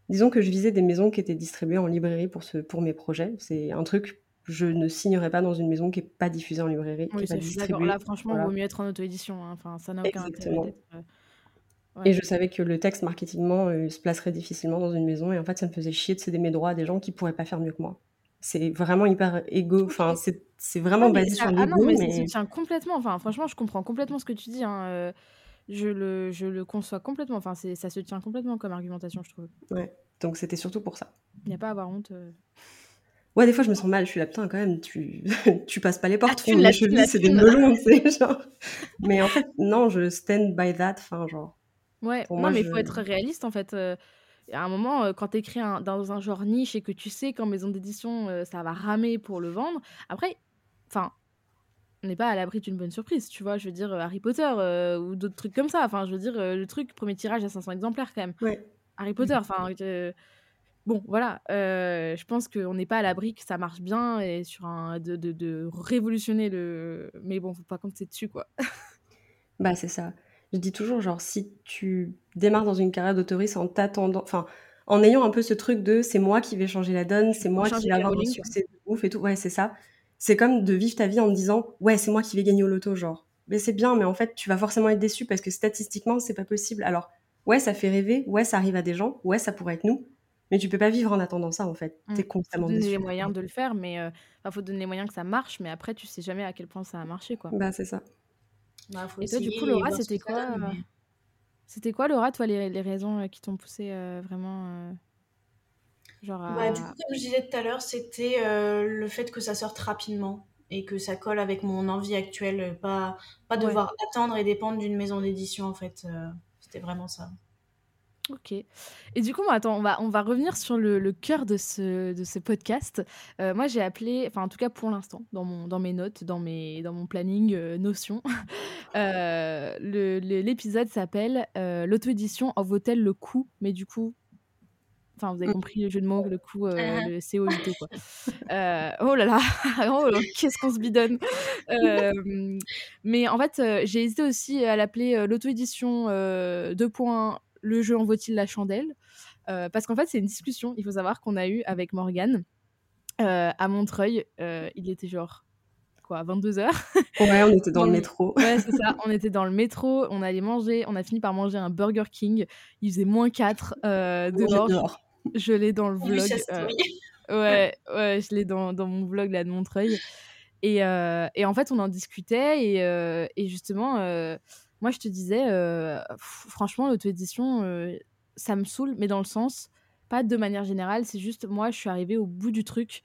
disons que je visais des maisons qui étaient distribuées en librairie pour, ce, pour mes projets. C'est un truc, je ne signerai pas dans une maison qui est pas diffusée en librairie. Oui, qui est Là, franchement, il vaut mieux être en auto-édition. Hein. Enfin, ça n'a aucun intérêt. Euh, et je savais que le texte marketingement euh, se placerait difficilement dans une maison. Et en fait, ça me faisait chier de céder mes droits à des gens qui pourraient pas faire mieux que moi. C'est vraiment hyper égo. Enfin, c'est vraiment basé sur l'ego. Ah mais, ça se tient complètement. Enfin, franchement, je comprends complètement ce que tu dis. Hein. Euh, je, le, je le conçois complètement. Enfin, ça se tient complètement comme argumentation, je trouve. Ouais. Donc, c'était surtout pour ça. Il n'y a pas à avoir honte. Euh. Ouais, des fois, je me sens mal. Je suis là, putain, quand même, tu, tu passes pas les portes. thune, la les thune, la chevilles, c'est des thune. melons, tu sais, genre. Mais en fait, non, je stand by that. Enfin, genre, Ouais, pour non, moi, mais il faut être réaliste en fait. euh, à un moment, euh, quand tu écris dans un genre niche et que tu sais qu'en maison d'édition, euh, ça va ramer pour le vendre, après, enfin, on n'est pas à l'abri d'une bonne surprise, tu vois. Je veux dire, euh, Harry Potter euh, ou d'autres trucs comme ça. Enfin, je veux dire, euh, le truc, premier tirage à 500 exemplaires quand même. Ouais. Harry Potter, enfin, euh, bon, voilà. je pense qu'on n'est pas à l'abri que ça marche bien et sur un de, de, de révolutionner le. Mais bon, faut pas compter dessus, quoi. Bah, c'est ça. Je dis toujours, genre, si tu démarres dans une carrière d'autoriste en t'attendant, enfin, en ayant un peu ce truc de c'est moi qui vais changer la donne, c'est moi qui vais avoir un succès de ouf et tout. Ouais, c'est ça. C'est comme de vivre ta vie en te disant, ouais, c'est moi qui vais gagner au loto, genre. Mais c'est bien, mais en fait, tu vas forcément être déçu parce que statistiquement, c'est pas possible. Alors, ouais, ça fait rêver, ouais, ça arrive à des gens, ouais, ça pourrait être nous, mais tu peux pas vivre en attendant ça, en fait. Mm. T'es Faut constamment donner les moyens de le faire, mais euh, enfin, faut donner les moyens que ça marche, mais après, tu sais jamais à quel point ça a marché, quoi. Bah, c'est ça. Bah, faut Et toi, du coup, Laura, c'était quoi, euh, C'était quoi, Laura, toi, les, les raisons euh, qui t'ont poussé euh, vraiment, euh, genre Bah, du à... coup, comme je disais tout à l'heure, c'était euh, le fait que ça sorte rapidement et que ça colle avec mon envie actuelle, euh, pas, pas Ouais. devoir attendre et dépendre d'une maison d'édition, en fait. euh, c'était vraiment ça. Ok. Et du coup, moi, attends, on va, on va revenir sur le, le cœur de ce, de ce podcast. Euh, moi, j'ai appelé, enfin, en tout cas pour l'instant, dans, mon, dans mes notes, dans, mes, dans mon planning euh, Notion, euh, l'épisode s'appelle euh, L'auto-édition en vaut-elle le coup? Mais du coup, enfin, vous avez compris le jeu de mots, le coup, euh, Ah. le COJT, quoi. Euh, oh là là, oh qu'est-ce qu'on se bidonne. Euh, mais en fait, euh, j'ai hésité aussi à l'appeler euh, l'auto-édition euh, 2 points, le jeu en vaut-il la chandelle Parce qu'en fait, c'est une discussion, il faut savoir, qu'on a eue avec Morgane à Montreuil. Il était genre, quoi, 22h Ouais, on était dans le métro. Ouais, c'est ça. On était dans le métro, on allait manger, on a fini par manger un Burger King. Il faisait moins 4 euh, On mangeait dehors. Je l'ai dans le vlog. euh. Ouais, ouais, je l'ai dans, dans mon vlog là de Montreuil. Et, euh, et en fait, on en discutait. Et, euh, et justement, moi, je te disais, pff, franchement, l'auto-édition, ça me saoule, mais dans le sens, pas de manière générale, c'est juste, moi, je suis arrivée au bout du truc.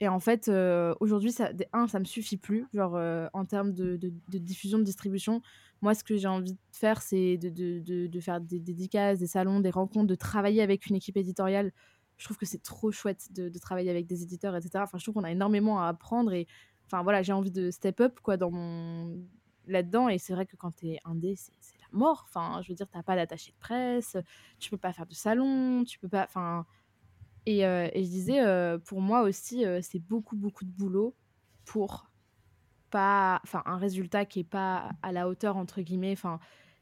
Et en fait, euh, aujourd'hui, ça, un, ça me suffit plus, genre euh, en termes de, de- de diffusion, de distribution. Moi, ce que j'ai envie de faire, c'est de, de- de- faire des dédicaces, des salons, des rencontres, de travailler avec une équipe éditoriale je trouve que c'est trop chouette de, travailler avec des éditeurs, etc. Enfin, je trouve qu'on a énormément à apprendre et enfin voilà, j'ai envie de step up quoi dans mon là-dedans et c'est vrai que quand t'es indé, c'est la mort. Enfin, je veux dire, t'as pas d'attaché de presse, tu peux pas faire de salon, tu peux pas, enfin. Et, euh, et je disais, euh, pour moi aussi, euh, c'est beaucoup beaucoup de boulot pour pas, enfin un résultat qui est pas à la hauteur entre guillemets. Enfin,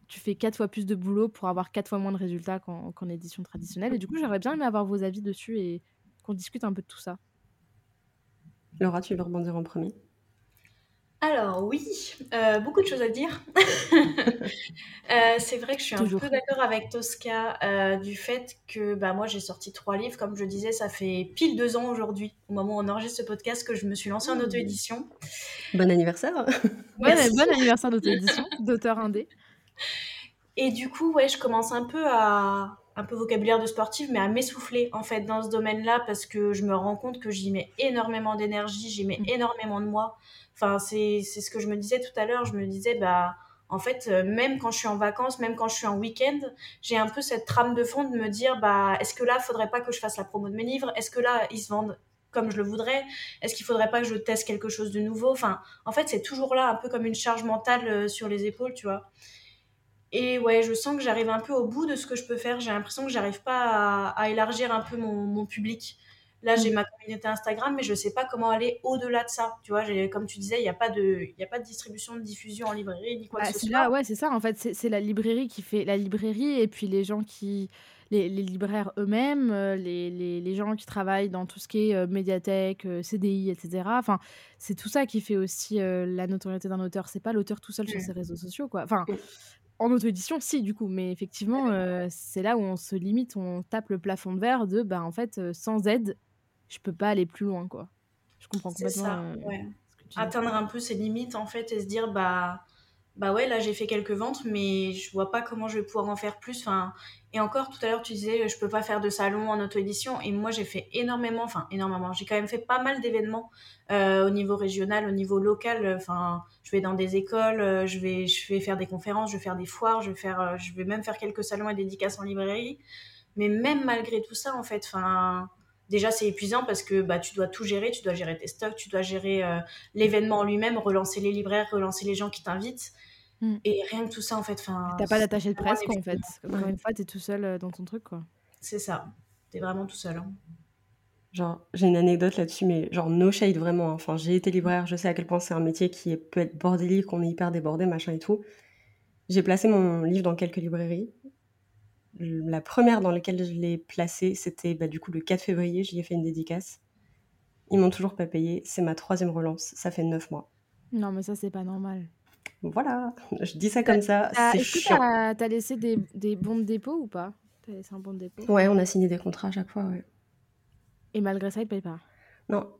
tu fais quatre fois plus de boulot pour avoir quatre fois moins de résultats qu'en qu'en édition traditionnelle. Et du coup, j'aurais bien aimé avoir vos avis dessus et qu'on discute un peu de tout ça. Laura, tu veux rebondir en premier? Alors oui, euh, beaucoup de choses à dire. Euh, c'est vrai que je suis Toujours. un peu d'accord avec Tosca euh, du fait que bah, moi j'ai sorti trois livres, comme je disais, ça fait pile deux ans aujourd'hui, au moment où on enregistre ce podcast, que je me suis lancée en Mmh. auto-édition. Bon anniversaire Merci. bon anniversaire d'auto-édition, d'auteur indé. Et du coup, ouais, je commence un peu à un peu vocabulaire de sportive, mais à m'essouffler en fait dans ce domaine-là parce que je me rends compte que j'y mets énormément d'énergie, j'y mets Mm. énormément de moi. Enfin, c'est c'est ce que je me disais tout à l'heure. Je me disais, bah, en fait, euh, même quand je suis en vacances, même quand je suis en week-end, j'ai un peu cette trame de fond de me dire, bah, est-ce que là, faudrait pas que je fasse la promo de mes livres? Est-ce que là, ils se vendent comme je le voudrais? Est-ce qu'il faudrait pas que je teste quelque chose de nouveau? Enfin, en fait, c'est toujours là, un peu comme une charge mentale euh, sur les épaules, tu vois. Et ouais, je sens que j'arrive un peu au bout de ce que je peux faire. J'ai l'impression que j'arrive pas à, à élargir un peu mon, mon public. Là, j'ai Mm. ma communauté Instagram, mais je sais pas comment aller au-delà de ça. Tu vois, comme tu disais, il n'y a, pas de- il y a pas de distribution, de diffusion en librairie, ni quoi Bah, que ce soit. là, ouais, c'est ça. En fait, c'est la librairie qui fait la librairie et puis les gens qui, les, les libraires eux-mêmes, euh, les, les, les gens qui travaillent dans tout ce qui est euh, médiathèque, euh, CDI, etc. Enfin, c'est tout ça qui fait aussi euh, la notoriété d'un auteur. C'est pas l'auteur tout seul sur Mm. ses réseaux sociaux, quoi. Enfin, Mm. En auto-édition, si, du coup, mais effectivement, euh, c'est là où on se limite, on tape le plafond de verre de, bah, en fait, euh, sans aide, je peux pas aller plus loin, quoi. Je comprends C'est complètement ça, euh, ouais. ce que tu dis. Atteindre un peu ses limites, en fait, et se dire, bah, bah ouais, là j'ai fait quelques ventes, mais je vois pas comment je vais pouvoir en faire plus. Enfin, et encore tout à l'heure tu disais je peux pas faire de salon en auto-édition, et moi j'ai fait énormément, enfin énormément, j'ai quand même fait pas mal d'événements euh, au niveau régional, au niveau local. Enfin, je vais dans des écoles, euh, je vais, je vais faire des conférences, je vais faire des foires, je vais faire, euh, je vais même faire quelques salons et dédicaces en librairie. Mais même malgré tout ça, en fait, enfin déjà c'est épuisant parce que bah, tu dois tout gérer, tu dois gérer tes stocks, tu dois gérer l'événement en lui-même, relancer les libraires, relancer les gens qui t'invitent. Mm. Et rien que tout ça, en fait. T'as pas d'attaché de presse, quoi, en fait. Encore une fois, t'es tout seul euh, dans ton truc, quoi. C'est ça. T'es vraiment tout seul. Hein. Genre, j'ai une anecdote là-dessus, mais genre, no shade vraiment. Hein. Enfin, j'ai été libraire, je sais à quel point c'est un métier qui peut être bordélique, qu'on est hyper débordé, machin et tout. J'ai placé mon livre dans quelques librairies. La première dans laquelle je l'ai placé, c'était bah, du coup le 4 février, j'y ai fait une dédicace. Ils m'ont toujours pas payé. C'est ma troisième relance. Ça fait neuf mois. Non, mais ça, c'est pas normal. Voilà, je dis ça comme ça. C'est Est-ce que tu as, laissé des, des, bons de dépôt ou pas? Tu as laissé un bon de dépôt? Ouais, on a signé des contrats à chaque fois, ouais. Et malgré ça, ils ne payent pas? Non.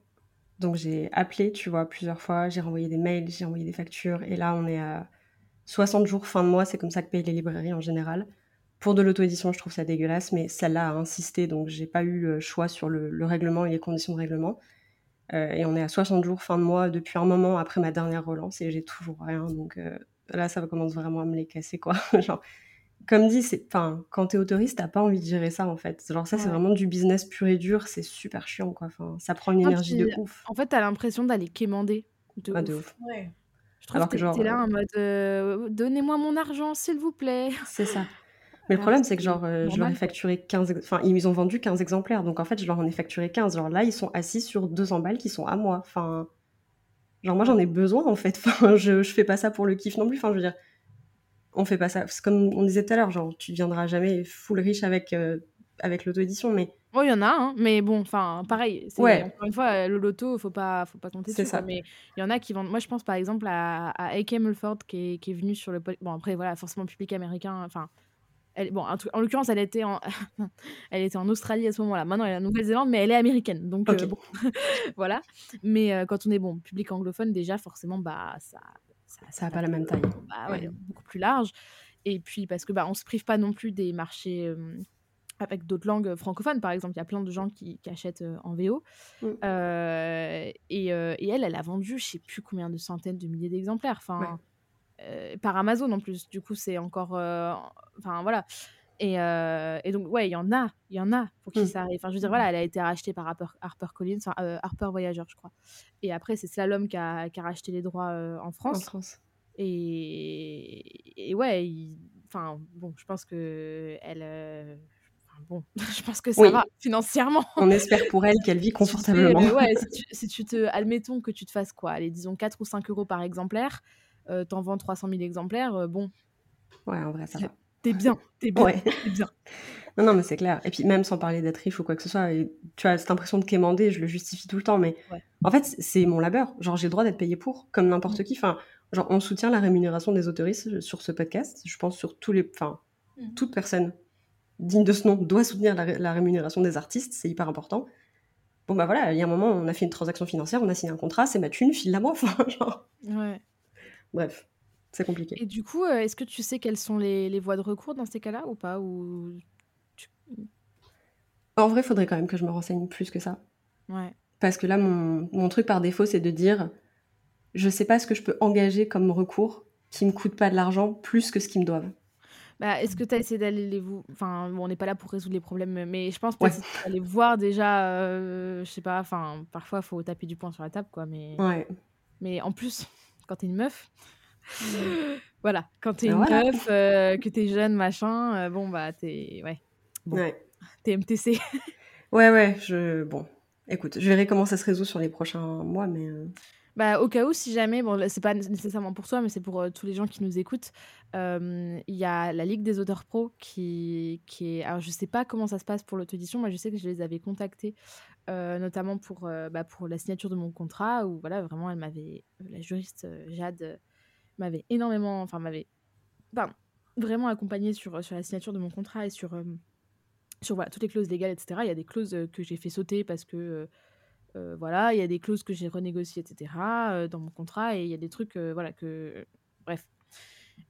Donc j'ai appelé, tu vois, plusieurs fois, j'ai renvoyé des mails, j'ai envoyé des factures, et là on est à 60 jours fin de mois, c'est comme ça que payent les librairies en général. Pour de l'auto-édition, je trouve ça dégueulasse, mais celle-là a insisté, donc j'ai pas eu le choix sur le, le règlement et les conditions de règlement. Euh, et on est à 60 jours fin de mois depuis un moment après ma dernière relance et j'ai toujours rien. Donc euh, là, ça commence vraiment à me les casser, quoi. Genre, comme dit, c'est, enfin, quand t'es autoriste, t'as pas envie de gérer ça, en fait. Genre, ça, c'est vraiment du business pur et dur, c'est super chiant, quoi. Enfin, ça prend une énergie de ouf. En fait, t'as l'impression d'aller quémander de, ah, ouf. Ouais. Je trouve que, que t'es là euh, en mode donnez-moi mon argent, s'il vous plaît. C'est ça. Mais le problème, c'est que genre, euh, je leur ai facturé 15... Enfin, ils ont vendu 15 exemplaires. Donc, en fait, je leur en ai facturé 15. Genre, là, ils sont assis sur deux balles qui sont à moi. Enfin... Genre, moi, j'en ai besoin, en fait. Enfin, je, je fais pas ça pour le kiff non plus. Enfin, je veux dire, on fait pas ça. C'est comme on disait tout à l'heure, genre, tu deviendras jamais full riche avec, euh, avec l'auto-édition, mais... Oh, il y en a, hein, mais bon, enfin, pareil. Ouais. Encore une fois, le loto, faut pas, faut pas compter C'est ça. mais il y en a qui vendent. Moi, je pense par exemple à, à A.K. Mulford qui est, qui est venu sur le. Bon, après, voilà, forcément, public américain. Enfin, bon, en, l'occurrence, elle était en, elle était en Australie à ce moment-là. Maintenant, elle est en Nouvelle-Zélande, mais elle est américaine. Donc, euh, bon, voilà. Mais euh, quand on est bon, public anglophone, déjà, forcément, bah, ça. Ça n'a pas la même taille. Bah, ouais, beaucoup plus large. Et puis, parce que bah, on se prive pas non plus des marchés. Euh, avec d'autres langues francophones, par exemple, il y a plein de gens qui, qui achètent en VO. Mm. et, et, elle, elle a vendu, je sais plus combien de centaines de milliers d'exemplaires. Enfin, euh, par Amazon en plus. Du coup, c'est encore. Euh, enfin, voilà. Et, euh, et, donc, ouais, il y en a, il y en a pour qui mmh. ça arrive. Enfin, je veux dire, voilà, elle a été rachetée par Harper, Harper Collins, enfin, Harper Voyageur, je crois. Et après, c'est Slalom qui a, qui a, racheté les droits en France. En France. Et, et ouais, enfin, bon, je pense que elle. bon, je pense que ça va financièrement. On espère pour elle qu'elle vit confortablement. ouais, si tu, si tu, te, admettons que tu te fasses quoi, allez, disons 4 ou 5 euros par exemplaire, euh, t'en vends 300 000 exemplaires, euh, bon. Ouais, en vrai, ça va. T'es bien, t'es bien, ouais. bien. Non, non, mais c'est clair. Et puis même sans parler d'être riche ou quoi que ce soit, et tu as cette impression de quémander, je le justifie tout le temps, mais en fait, c'est mon labeur. Genre, j'ai le droit d'être payé pour, comme n'importe mm. qui. Enfin, genre, on soutient la rémunération des autoristes sur ce podcast. Je pense sur tous les, enfin, mm. toute personne digne de ce nom doit soutenir la, rémunération des artistes. C'est hyper important. Bon bah voilà, il y a un moment, on a fait une transaction financière, on a signé un contrat, c'est ma thune, file la moi. Enfin, genre. Ouais. Bref, c'est compliqué. Et du coup, euh, est-ce que tu sais quelles sont les, voies de recours dans ces cas-là ou pas ou En vrai, il faudrait quand même que je me renseigne plus que ça. Ouais. Parce que là, mon, truc par défaut, c'est de dire je sais pas ce que je peux engager comme recours qui me coûte pas de l'argent plus que ce qu'ils me doivent. Bah, est-ce que tu as essayé d'aller les vous enfin on n'est pas là pour résoudre les problèmes mais je pense peut aller voir déjà euh, je sais pas enfin parfois faut taper du poing sur la table quoi mais ouais. mais en plus quand t'es une meuf. voilà, quand t'es une meuf, euh, que t'es jeune, machin, euh, bon, bah, t'es. Ouais. ouais. T'es MTC. ouais, ouais, je. Bon, écoute, je verrai comment ça se résout sur les prochains mois, mais. Euh, bah, au cas où, si jamais, bon, c'est pas nécessairement pour toi, mais c'est pour tous les gens qui nous écoutent, il y a la Ligue des auteurs pro qui, qui est. Alors, je sais pas comment ça se passe pour l'auto-édition, moi je sais que je les avais contactés euh, notamment pour, euh, bah, pour la signature de mon contrat, où voilà, vraiment, elle m'avait, la juriste euh, Jade m'avait énormément, enfin, m'avait vraiment accompagnée sur, sur la signature de mon contrat et sur, sur voilà, toutes les clauses légales, etc. Il y a des clauses que j'ai fait sauter parce que, voilà, il y a des clauses que j'ai renégociées, etc. dans mon contrat, et il y a des trucs, voilà, que, bref.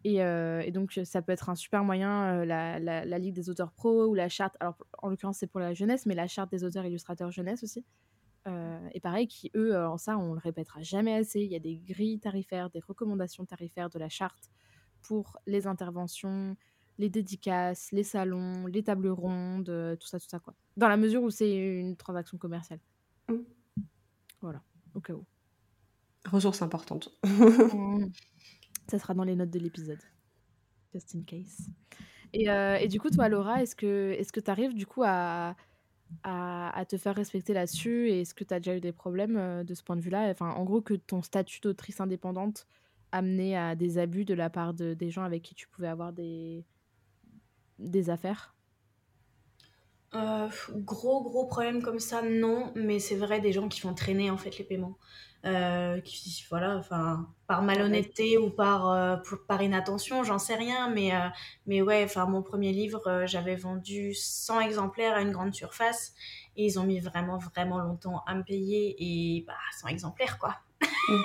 Et, et donc, ça peut être un super moyen, la, la, la Ligue des auteurs pro ou la charte. Alors, en l'occurrence, c'est pour la jeunesse, mais la charte des auteurs illustrateurs jeunesse aussi. Euh, et pareil, qui eux, en ça, on le répétera jamais assez. Il y a des grilles tarifaires, des recommandations tarifaires de la charte pour les interventions, les dédicaces, les salons, les tables rondes, tout ça, tout ça, quoi. Dans la mesure où c'est une transaction commerciale. Voilà, au cas où. Ressources importantes. Mmh. Ça sera dans les notes de l'épisode. Just in case. Et, euh, et, du coup, toi, Laura, est-ce que est-ce que tu arrives du coup à, à, à te faire respecter là-dessus? Et est-ce que tu as déjà eu des problèmes euh, de ce point de vue-là? Enfin, en gros, que ton statut d'autrice indépendante amenait à des abus de la part de, des gens avec qui tu pouvais avoir des, des affaires? Euh, gros gros problème comme ça non mais c'est vrai des gens qui font traîner en fait les paiements. Euh, qui voilà enfin par malhonnêteté ou par euh, par inattention j'en sais rien mais mais ouais enfin mon premier livre j'avais vendu 100 exemplaires à une grande surface et ils ont mis vraiment vraiment longtemps à me payer et bah 100 exemplaires quoi. Mm.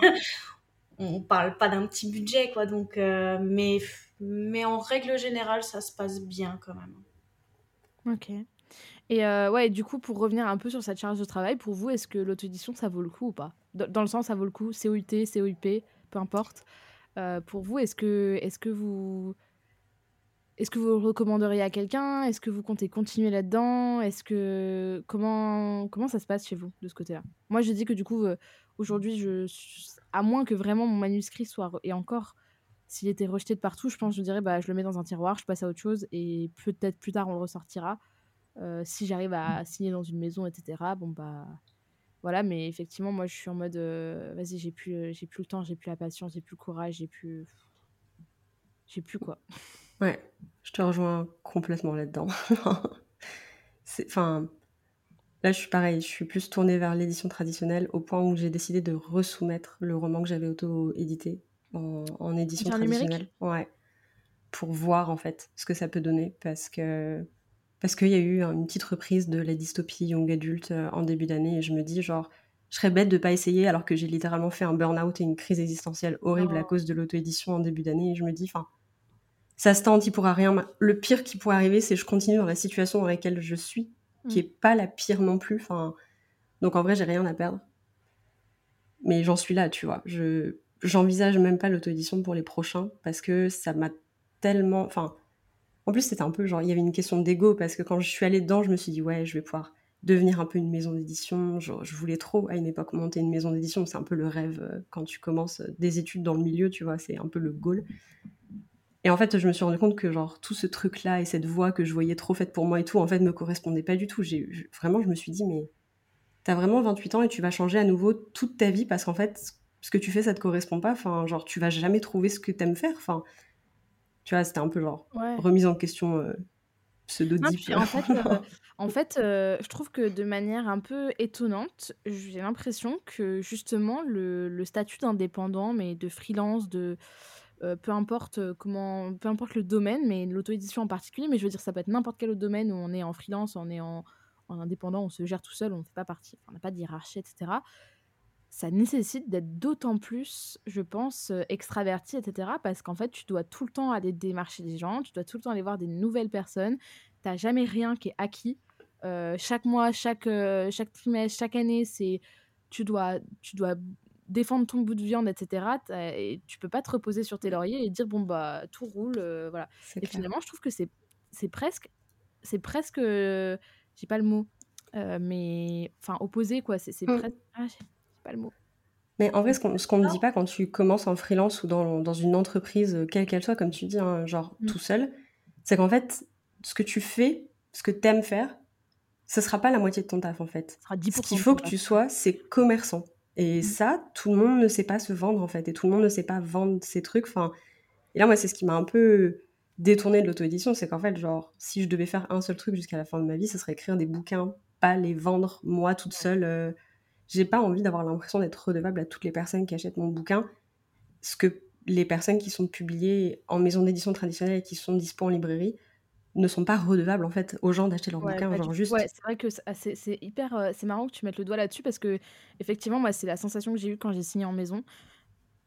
on parle pas d'un petit budget quoi donc mais mais en règle générale ça se passe bien quand même. Ok et ouais, du coup, pour revenir un peu sur cette charge de travail, pour vous, est-ce que l'auto-édition, ça vaut le coup ou pas? Dans le sens, ça vaut le coup, COUT, COIP, peu importe. pour vous, est-ce que, est que vous... Est-ce que vous le recommanderiez à quelqu'un? Est-ce que vous comptez continuer là-dedans? Est-ce que comment comment ça se passe chez vous de ce côté-là? Moi, je dis que du coup, aujourd'hui, je à moins que vraiment mon manuscrit soit et encore s'il était rejeté de partout, je pense je dirais bah je le mets dans un tiroir, je passe à autre chose et peut-être plus tard on le ressortira. Euh, si j'arrive à signer dans une maison, etc. Bon bah voilà, mais effectivement, moi je suis en mode euh, vas-y, j'ai plus, euh, j'ai plus le temps, j'ai plus la patience, j'ai plus le courage, j'ai plus, j'ai plus quoi. Ouais, je te rejoins complètement là-dedans. enfin, là je suis pareil, je suis plus tournée vers l'édition traditionnelle au point où j'ai décidé de resoumettre le roman que j'avais auto-édité en, en, édition traditionnelle. Numérique? ouais, pour voir en fait ce que ça peut donner parce que parce qu'il y a eu une petite reprise de la dystopie young adulte euh, en début d'année et je me dis genre je serais bête de pas essayer alors que j'ai littéralement fait un burn-out et une crise existentielle horrible à oh. cause de l'auto-édition en début d'année et je me dis enfin ça se tente, il pourra rien. Le pire qui pourrait arriver, c'est que je continue dans la situation dans laquelle je suis, qui mm. est pas la pire non plus. Enfin, donc en vrai, j'ai rien à perdre. Mais j'en suis là, tu vois. Je j'envisage même pas l'auto-édition pour les prochains parce que ça m'a tellement. Enfin, en plus, c'était un peu genre, il y avait une question d'ego parce que quand je suis allée dedans, je me suis dit, ouais, je vais pouvoir devenir un peu une maison d'édition. Je, je voulais trop à une époque monter une maison d'édition. C'est un peu le rêve euh, quand tu commences euh, des études dans le milieu, tu vois, c'est un peu le goal. Et en fait, je me suis rendu compte que genre tout ce truc-là et cette voix que je voyais trop faite pour moi et tout, en fait, me correspondait pas du tout. J'ai vraiment, je me suis dit, mais t'as vraiment 28 ans et tu vas changer à nouveau toute ta vie parce qu'en fait, ce que tu fais, ça te correspond pas. Enfin, genre, tu vas jamais trouver ce que t'aimes faire. Enfin, tu vois, c'était un peu genre remise en question euh. En fait, euh, en fait euh, je trouve que de manière un peu étonnante, j'ai l'impression que justement le, le statut d'indépendant, mais de freelance, de peu importe comment, peu importe le domaine, mais l'auto-édition en particulier, mais je veux dire, ça peut être n'importe quel autre domaine où on est en freelance, on est en, en indépendant, on se gère tout seul, on ne fait pas partie, on n'a pas de hiérarchie, etc ça nécessite d'être d'autant plus, je pense, euh, extraverti, etc. Parce qu'en fait, tu dois tout le temps aller démarcher des gens, tu dois tout le temps aller voir des nouvelles personnes. Tu n'as jamais rien qui est acquis. Euh, chaque mois, chaque, euh, chaque trimestre, chaque année, c'est tu dois, tu dois défendre ton bout de viande, etc. Et tu peux pas te reposer sur tes lauriers et dire bon bah tout roule, voilà. Et finalement, je trouve que c'est c'est presque c'est presque j'ai pas le mot, mais enfin opposé quoi. C'est mmh. presque ah, pas le mot. Mais en vrai, ce qu'on ne dit pas quand tu commences en freelance ou dans, dans une entreprise, euh, quelle qu'elle soit, comme tu dis, hein, genre mm. tout seul, c'est qu'en fait, ce que tu fais, ce que tu aimes faire, ce sera pas la moitié de ton taf en fait. Ce, qu'il faut que tu sois, c'est commerçant. Et mm. ça, tout le monde ne sait pas se vendre en fait. Et tout le monde ne sait pas vendre ses trucs. Enfin, et là, moi, c'est ce qui m'a un peu détourné de l'auto-édition. C'est qu'en fait, genre, si je devais faire un seul truc jusqu'à la fin de ma vie, ce serait écrire des bouquins, pas les vendre moi toute seule. Euh, j'ai pas envie d'avoir l'impression d'être redevable à toutes les personnes qui achètent mon bouquin. Ce que les personnes qui sont publiées en maison d'édition traditionnelle et qui sont dispo en librairie ne sont pas redevables en fait aux gens d'acheter leur bouquin genre juste ouais c'est vrai que c'est hyper euh, c'est marrant que tu mettes le doigt là-dessus parce que effectivement moi c'est la sensation que j'ai eue quand j'ai signé en maison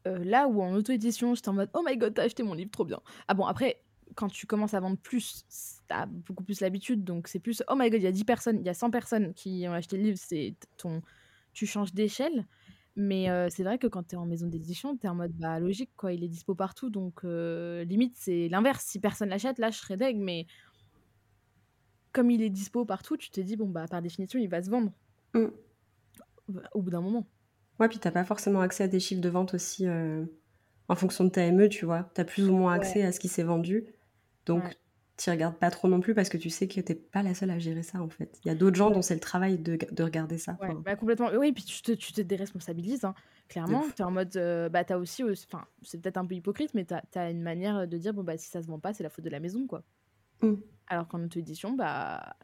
Euh, là où en auto-édition, j'étais en mode Oh my god, t'as acheté mon livre, trop bien. Ah bon, après, quand tu commences à vendre plus, t'as beaucoup plus l'habitude, donc c'est plus Oh my god, il y a 10 personnes, il y a 100 personnes qui ont acheté le livre, c'est ton. Tu changes d'échelle. Mais euh, c'est vrai que quand tu es en maison d'édition, tu es en mode bah logique quoi, il est dispo partout donc euh, limite c'est l'inverse, si personne l'achète là je serais deg mais comme il est dispo partout, tu te dis bon bah par définition, il va se vendre. Mmh. Au bout d'un moment. Ouais, puis t'as pas forcément accès à des chiffres de vente aussi euh, en fonction de ta ME, tu vois. Tu as plus ou moins accès à ce qui s'est vendu. Donc tu regardes pas trop non plus parce que tu sais que t'es pas la seule à gérer ça en fait. Il y a d'autres gens dont c'est le travail de, de regarder ça. Ouais, bah, complètement. Oui, puis tu te, tu te déresponsabilises, hein. clairement. Tu es en mode, euh, bah t'as aussi, enfin, c'est peut-être un peu hypocrite, mais t'as as une manière de dire, bon bah si ça se vend pas, c'est la faute de la maison, quoi. Mmh. Alors qu'en auto-édition, bah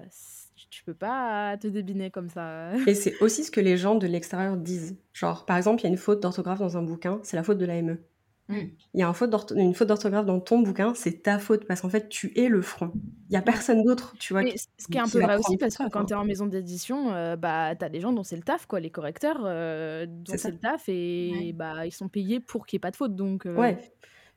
tu peux pas te débiner comme ça. Et c'est aussi ce que les gens de l'extérieur disent. Genre, par exemple, il y a une faute d'orthographe dans un bouquin, c'est la faute de la ME. Mm. Il y a une faute d'orthographe dans ton bouquin, c'est ta faute parce qu'en fait, tu es le front. Il y a personne d'autre, tu vois. ce qui est un peu vrai aussi, parce que quand tu es en maison d'édition, euh, bah, tu as des gens dont c'est le taf, quoi, les correcteurs, euh, dont c'est le taf, et bah, ils sont payés pour qu'il n'y ait pas de faute. Donc, euh, ouais.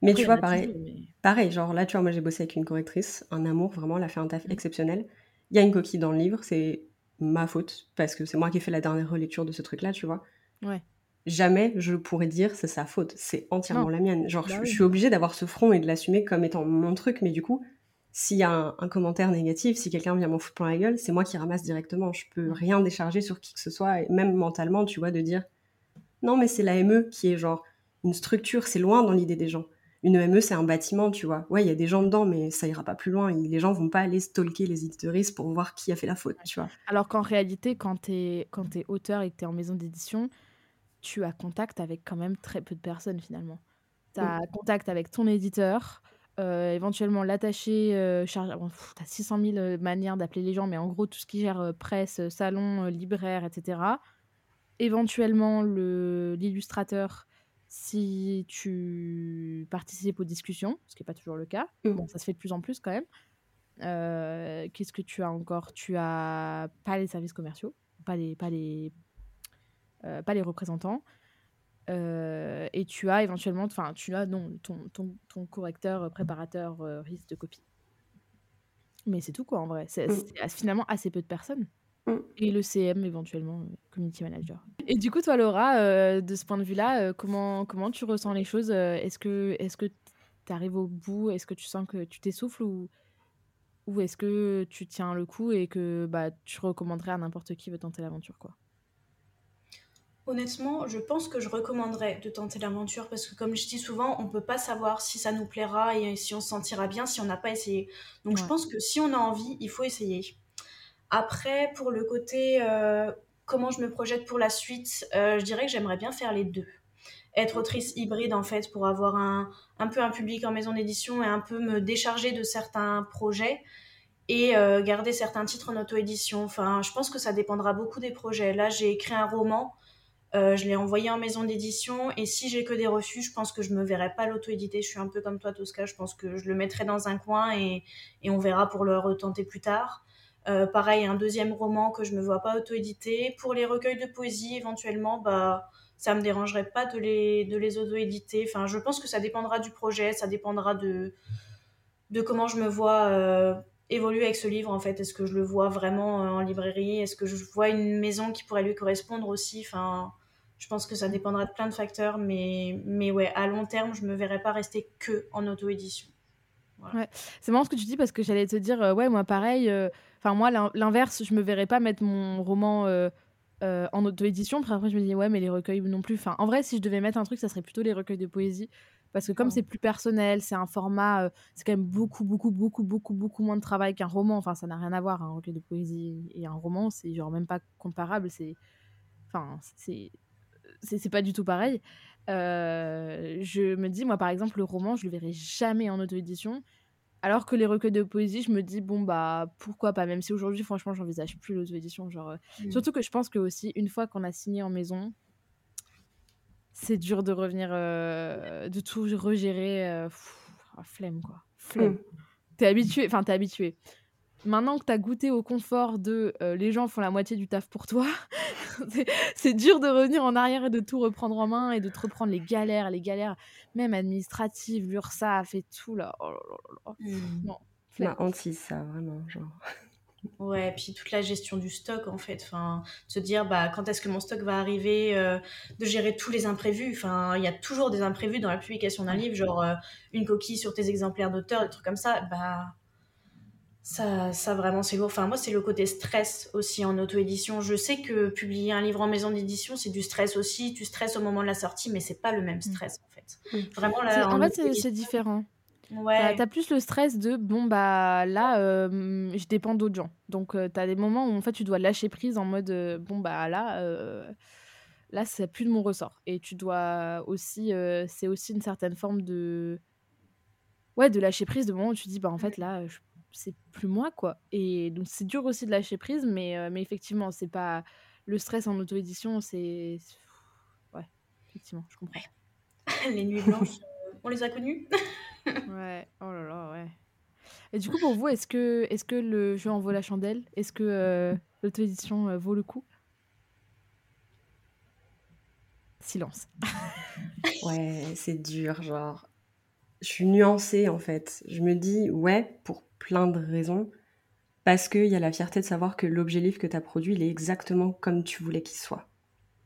Mais tu vois, pareil, pareil, genre là, tu vois, moi j'ai bossé avec une correctrice, un amour, vraiment, elle a fait un taf mm. exceptionnel. Il y a une coquille dans le livre, c'est ma faute, parce que c'est moi qui ai fait la dernière relecture de ce truc-là, tu vois. Ouais jamais je pourrais dire c'est sa faute, c'est entièrement la mienne. Genre, bah je, suis obligée d'avoir ce front et de l'assumer comme étant mon truc, mais du coup, s'il y a un, commentaire négatif, si quelqu'un vient m'en foutre plein la gueule, c'est moi qui ramasse directement. Je peux rien décharger sur qui que ce soit, et même mentalement, tu vois, de dire non, mais c'est la ME qui est genre une structure, c'est loin dans l'idée des gens. Une ME, c'est un bâtiment, tu vois. Ouais, il y a des gens dedans, mais ça ira pas plus loin. Les gens vont pas aller stalker les éditeuristes pour voir qui a fait la faute, tu vois. Alors qu'en réalité, quand tu es, es auteur et que tu es en maison d'édition, tu as contact avec quand même très peu de personnes finalement. Tu as contact avec ton éditeur, euh, éventuellement l'attaché euh, chargé. tu as 600 000 manières d'appeler les gens, mais en gros, tout ce qui gère euh, presse, salon, libraire, etc. Éventuellement, l'illustrateur, si tu participes aux discussions, ce qui n'est pas toujours le cas. Mmh. Bon, ça se fait de plus en plus quand même. Qu'est-ce que tu as encore? Tu as pas les services commerciaux, pas les, pas les, euh, pas les représentants. Euh, et tu as éventuellement, enfin, tu as non, ton, ton, ton correcteur, euh, préparateur, risque de copie. Mais c'est tout, quoi, en vrai. C'est mm. finalement assez peu de personnes. Mm. Et le CM, éventuellement, community manager. Et du coup, toi, Laura, de ce point de vue-là, comment, comment tu ressens les choses Est-ce que est-ce que tu arrives au bout? Est-ce que tu sens que tu t'essouffles ou, ou est-ce que tu tiens le coup et que bah, tu recommanderais à n'importe qui veut tenter l'aventure, quoi? Honnêtement, je pense que je recommanderais de tenter l'aventure parce que comme je dis souvent, on ne peut pas savoir si ça nous plaira et si on se sentira bien si on n'a pas essayé. Donc je pense que si on a envie, il faut essayer. Après, pour le côté euh, comment je me projette pour la suite, euh, je dirais que j'aimerais bien faire les deux. Être autrice hybride en fait pour avoir un, un peu un public en maison d'édition et un peu me décharger de certains projets et euh, garder certains titres en auto-édition. Enfin, je pense que ça dépendra beaucoup des projets. Là, j'ai écrit un roman euh, je l'ai envoyé en maison d'édition et si j'ai que des refus, je pense que je me verrai pas l'auto-éditer. Je suis un peu comme toi, Tosca. Je pense que je le mettrai dans un coin et, et on verra pour le retenter plus tard. Euh, pareil, un deuxième roman que je me vois pas auto-éditer. Pour les recueils de poésie, éventuellement, bah, ça me dérangerait pas de les, de les auto-éditer. Enfin, je pense que ça dépendra du projet, ça dépendra de, de comment je me vois euh, évoluer avec ce livre, en fait. Est-ce que je le vois vraiment en librairie? Est-ce que je vois une maison qui pourrait lui correspondre aussi? Enfin, je pense que ça dépendra de plein de facteurs, mais, mais ouais, à long terme, je me verrais pas rester que en auto-édition. Ouais. C'est marrant ce que tu dis parce que j'allais te dire, euh, ouais, moi pareil, euh, enfin moi l'inverse, je me verrais pas mettre mon roman euh, en auto-édition. Après, je me dis, ouais, mais les recueils non plus. Enfin, en vrai, si je devais mettre un truc, ça serait plutôt les recueils de poésie. Parce que comme c'est plus personnel, c'est un format, c'est quand même beaucoup, beaucoup, beaucoup, beaucoup, beaucoup moins de travail qu'un roman. Enfin, ça n'a rien à voir, un recueil de poésie et un roman, c'est genre même pas comparable. C'est, enfin, c'est c'est pas du tout pareil. Euh, je me dis, moi par exemple, le roman, je le verrai jamais en auto-édition. Alors que les recueils de poésie, je me dis, bon, bah pourquoi pas, même si aujourd'hui, franchement, j'envisage plus l'auto-édition. Genre, euh, mmh. Surtout que je pense que aussi, une fois qu'on a signé en maison, c'est dur de revenir, euh, de tout regérer. Ah, flemme, quoi. Flemme. Mmh. T'es habitué, enfin, t'es habitué maintenant que tu as goûté au confort de les gens font la moitié du taf pour toi, c'est dur de revenir en arrière et de tout reprendre en main et de te reprendre les galères, les galères même administratives, l'URSSAF et tout là. Oh là là là. Mmh. Non. Ma hantise, ça, vraiment, genre. Ouais, puis toute la gestion du stock en fait, enfin, se dire bah quand est-ce que mon stock va arriver, euh, de gérer tous les imprévus. Enfin, il y a toujours des imprévus dans la publication d'un livre, genre euh, une coquille sur tes exemplaires d'auteur, des trucs comme ça. Bah ça, ça vraiment c'est lourd. Enfin moi c'est le côté stress aussi en auto-édition. Je sais que publier un livre en maison d'édition c'est du stress aussi. Tu stresses au moment de la sortie, mais c'est pas le même mmh. stress en fait. Vraiment là. En, fait c'est différent. Ouais. T'as plus le stress de bon bah là euh, je dépends d'autres gens. Donc tu t'as des moments où en fait tu dois lâcher prise en mode euh, bon bah là euh, là c'est plus de mon ressort et tu dois aussi c'est aussi une certaine forme de ouais de lâcher prise de moment où tu dis bah en fait là c'est plus moi quoi. Et donc c'est dur aussi de lâcher prise mais mais effectivement c'est pas le stress en auto édition c'est ouais effectivement je comprends. Les nuits blanches on les a connues. Ouais, oh là là, ouais. Et du coup, pour vous, est-ce que, est que le jeu en vaut la chandelle? Est-ce que euh, l'auto-édition euh, vaut le coup? Silence. ouais, c'est dur, genre. Je suis nuancée en fait. Je me dis, ouais, pour plein de raisons. Parce qu'il y a la fierté de savoir que l'objet livre que tu as produit, il est exactement comme tu voulais qu'il soit.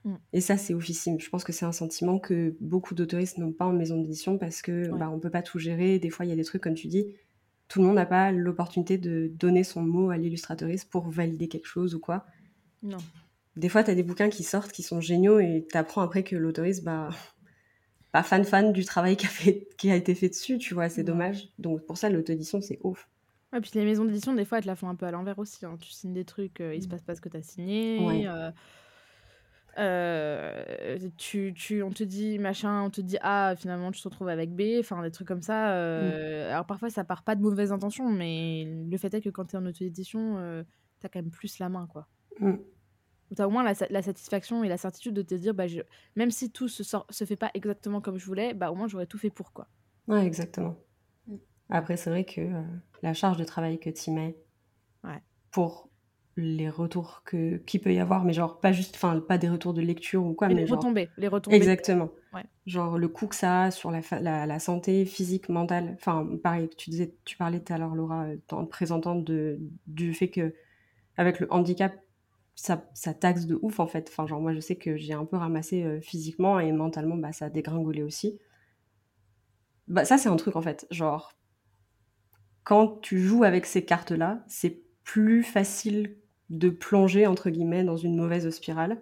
Mm. Et ça, c'est oufissime. Je pense que c'est un sentiment que beaucoup d'autoristes n'ont pas en maison d'édition parce que bah, on peut pas tout gérer. Des fois, il y a des trucs, comme tu dis, tout le monde n'a pas l'opportunité de donner son mot à l'illustratrice pour valider quelque chose ou quoi. Non. Des fois, tu as des bouquins qui sortent qui sont géniaux et tu apprends après que l'autoriste, bah, pas fan fan du travail qui a, fait, qui a été fait dessus, tu vois, c'est dommage. Donc pour ça, l'auto-édition, c'est ouf. Ouais, puis les maisons d'édition, des fois, elles te la font un peu à l'envers aussi. Hein. Tu signes des trucs, euh, il se mm. passe pas ce que tu as signé. Ouais. Euh, euh, tu, tu, on te dit machin, on te dit A, finalement tu te retrouves avec B, enfin des trucs comme ça. Mmh. Euh, alors parfois ça part pas de mauvaises intentions, mais le fait est que quand tu es en auto-édition, euh, tu as quand même plus la main quoi. Mmh. Tu as au moins la, la, satisfaction et la certitude de te dire, bah, je, même si tout se, sort, se fait pas exactement comme je voulais, bah, au moins j'aurais tout fait pour quoi. Ouais, exactement. Après, c'est vrai que la charge de travail que tu mets ouais. pour les retours que qu'il peut y avoir mais genre pas juste enfin pas des retours de lecture ou quoi mais, les genre... retombées les retombées. Exactement. Genre le coup que ça a sur la, la, santé physique mentale enfin pareil tu disais tu parlais tout à l'heure Laura euh, en te présentant de du fait que avec le handicap ça, ça taxe de ouf en fait. Enfin genre moi je sais que j'ai un peu ramassé euh, physiquement et mentalement bah ça a dégringolé aussi. Bah ça c'est un truc en fait. Genre quand tu joues avec ces cartes là c'est plus facile de plonger, entre guillemets, dans une mauvaise spirale.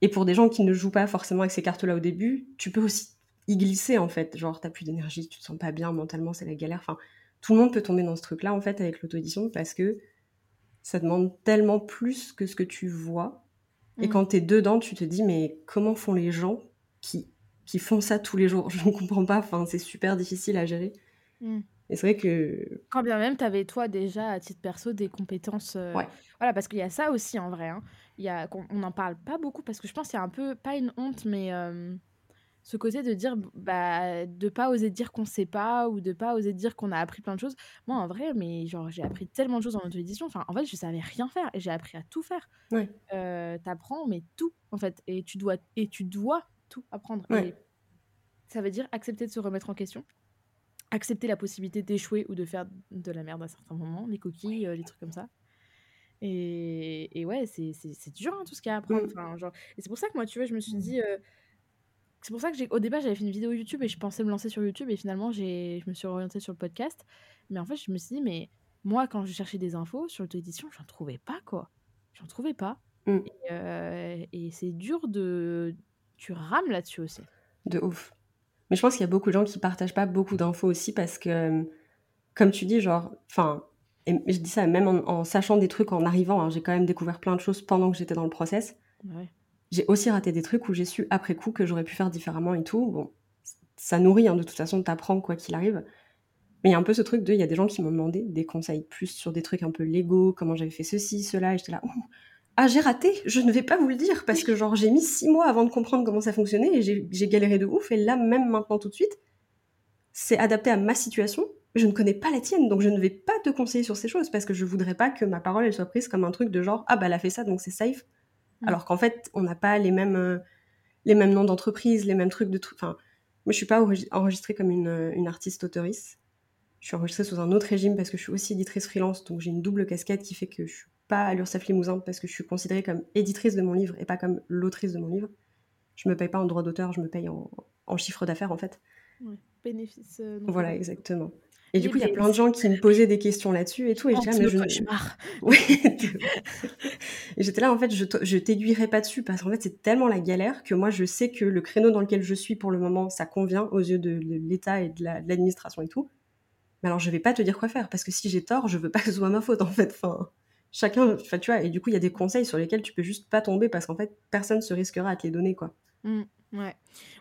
Et pour des gens qui ne jouent pas forcément avec ces cartes-là au début, tu peux aussi y glisser, en fait. Genre, t'as plus d'énergie, tu te sens pas bien mentalement, c'est la galère. Enfin, tout le monde peut tomber dans ce truc-là, en fait, avec l'auto-édition, parce que ça demande tellement plus que ce que tu vois. Et mm. quand t'es dedans, tu te dis, mais comment font les gens qui, qui font ça tous les jours? Je ne comprends pas, enfin, c'est super difficile à gérer. Mm. Et c'est vrai que. Quand bien même, tu avais toi déjà, à titre perso, des compétences. Euh, voilà, parce qu'il y a ça aussi en vrai. Hein. Il y a... On n'en parle pas beaucoup parce que je pense qu'il y a un peu, pas une honte, mais euh, ce côté de dire, bah, de pas oser dire qu'on sait pas ou de pas oser dire qu'on a appris plein de choses. Moi, en vrai, mais genre, j'ai appris tellement de choses en auto-édition. Enfin, en fait, je savais rien faire et j'ai appris à tout faire. Ouais. Euh, T'apprends, mais tout, en fait. Et tu dois, et tu dois tout apprendre. Et ça veut dire accepter de se remettre en question accepter la possibilité d'échouer ou de faire de la merde à certains moments, les coquilles, euh, les trucs comme ça. Et, et ouais, c'est dur hein, tout ce qu'il y a à apprendre. Mm. Enfin, genre... Et c'est pour ça que moi, tu vois, je me suis dit. Euh, c'est pour ça que au départ, j'avais fait une vidéo YouTube et je pensais me lancer sur YouTube et finalement, je me suis orientée sur le podcast. Mais en fait, je me suis dit, mais moi, quand je cherchais des infos sur l'auto-édition, j'en trouvais pas, quoi. J'en trouvais pas. Mm. Et, euh, et c'est dur de. Tu rames là-dessus aussi. De ouf. Mais je pense qu'il y a beaucoup de gens qui partagent pas beaucoup d'infos aussi parce que, euh, comme tu dis, genre, enfin, et je dis ça même en, sachant des trucs en arrivant, hein, j'ai quand même découvert plein de choses pendant que j'étais dans le process. J'ai aussi raté des trucs où j'ai su après coup que j'aurais pu faire différemment et tout. Bon, ça nourrit, hein, de toute façon, t'apprends quoi qu'il arrive. Mais il y a un peu ce truc de, il y a des gens qui m'ont demandé des conseils plus sur des trucs un peu légaux, comment j'avais fait ceci, cela, et j'étais là, ah j'ai raté, je ne vais pas vous le dire parce que genre j'ai mis six mois avant de comprendre comment ça fonctionnait et j'ai galéré de ouf et là même maintenant tout de suite, c'est adapté à ma situation je ne connais pas la tienne, donc je ne vais pas te conseiller sur ces choses parce que je voudrais pas que ma parole elle soit prise comme un truc de genre ah bah elle a fait ça donc c'est safe, mm. alors qu'en fait on n'a pas les mêmes euh, les mêmes noms d'entreprise, les mêmes trucs de trucs. Enfin, moi je suis pas enregistrée comme une, euh, une artiste auteurice. Je suis enregistrée sous un autre régime parce que je suis aussi éditrice freelance, donc j'ai une double casquette qui fait que je suis pas à l'URSSAF Limousin parce que je suis considérée comme éditrice de mon livre et pas comme l'autrice de mon livre. Je me paye pas en droit d'auteur, je me paye en, en chiffre d'affaires en fait. Ouais, bénéfice. Euh, voilà, exactement. Et du coup, il y a plein de gens qui me posaient des questions là-dessus et tout. Et j'étais là, mais je... Oui. et j'étais là, en fait, je, je t'aiguillerai pas dessus parce qu'en fait, c'est tellement la galère que moi, je sais que le créneau dans lequel je suis pour le moment, ça convient aux yeux de, l'État et de l'administration et tout. Mais alors, je vais pas te dire quoi faire parce que si j'ai tort, je veux pas que ce soit ma faute, en fait. Enfin, chacun, enfin, tu vois, et du coup, il y a des conseils sur lesquels tu peux juste pas tomber parce qu'en fait, personne se risquera à te les donner, quoi. Mmh, ouais.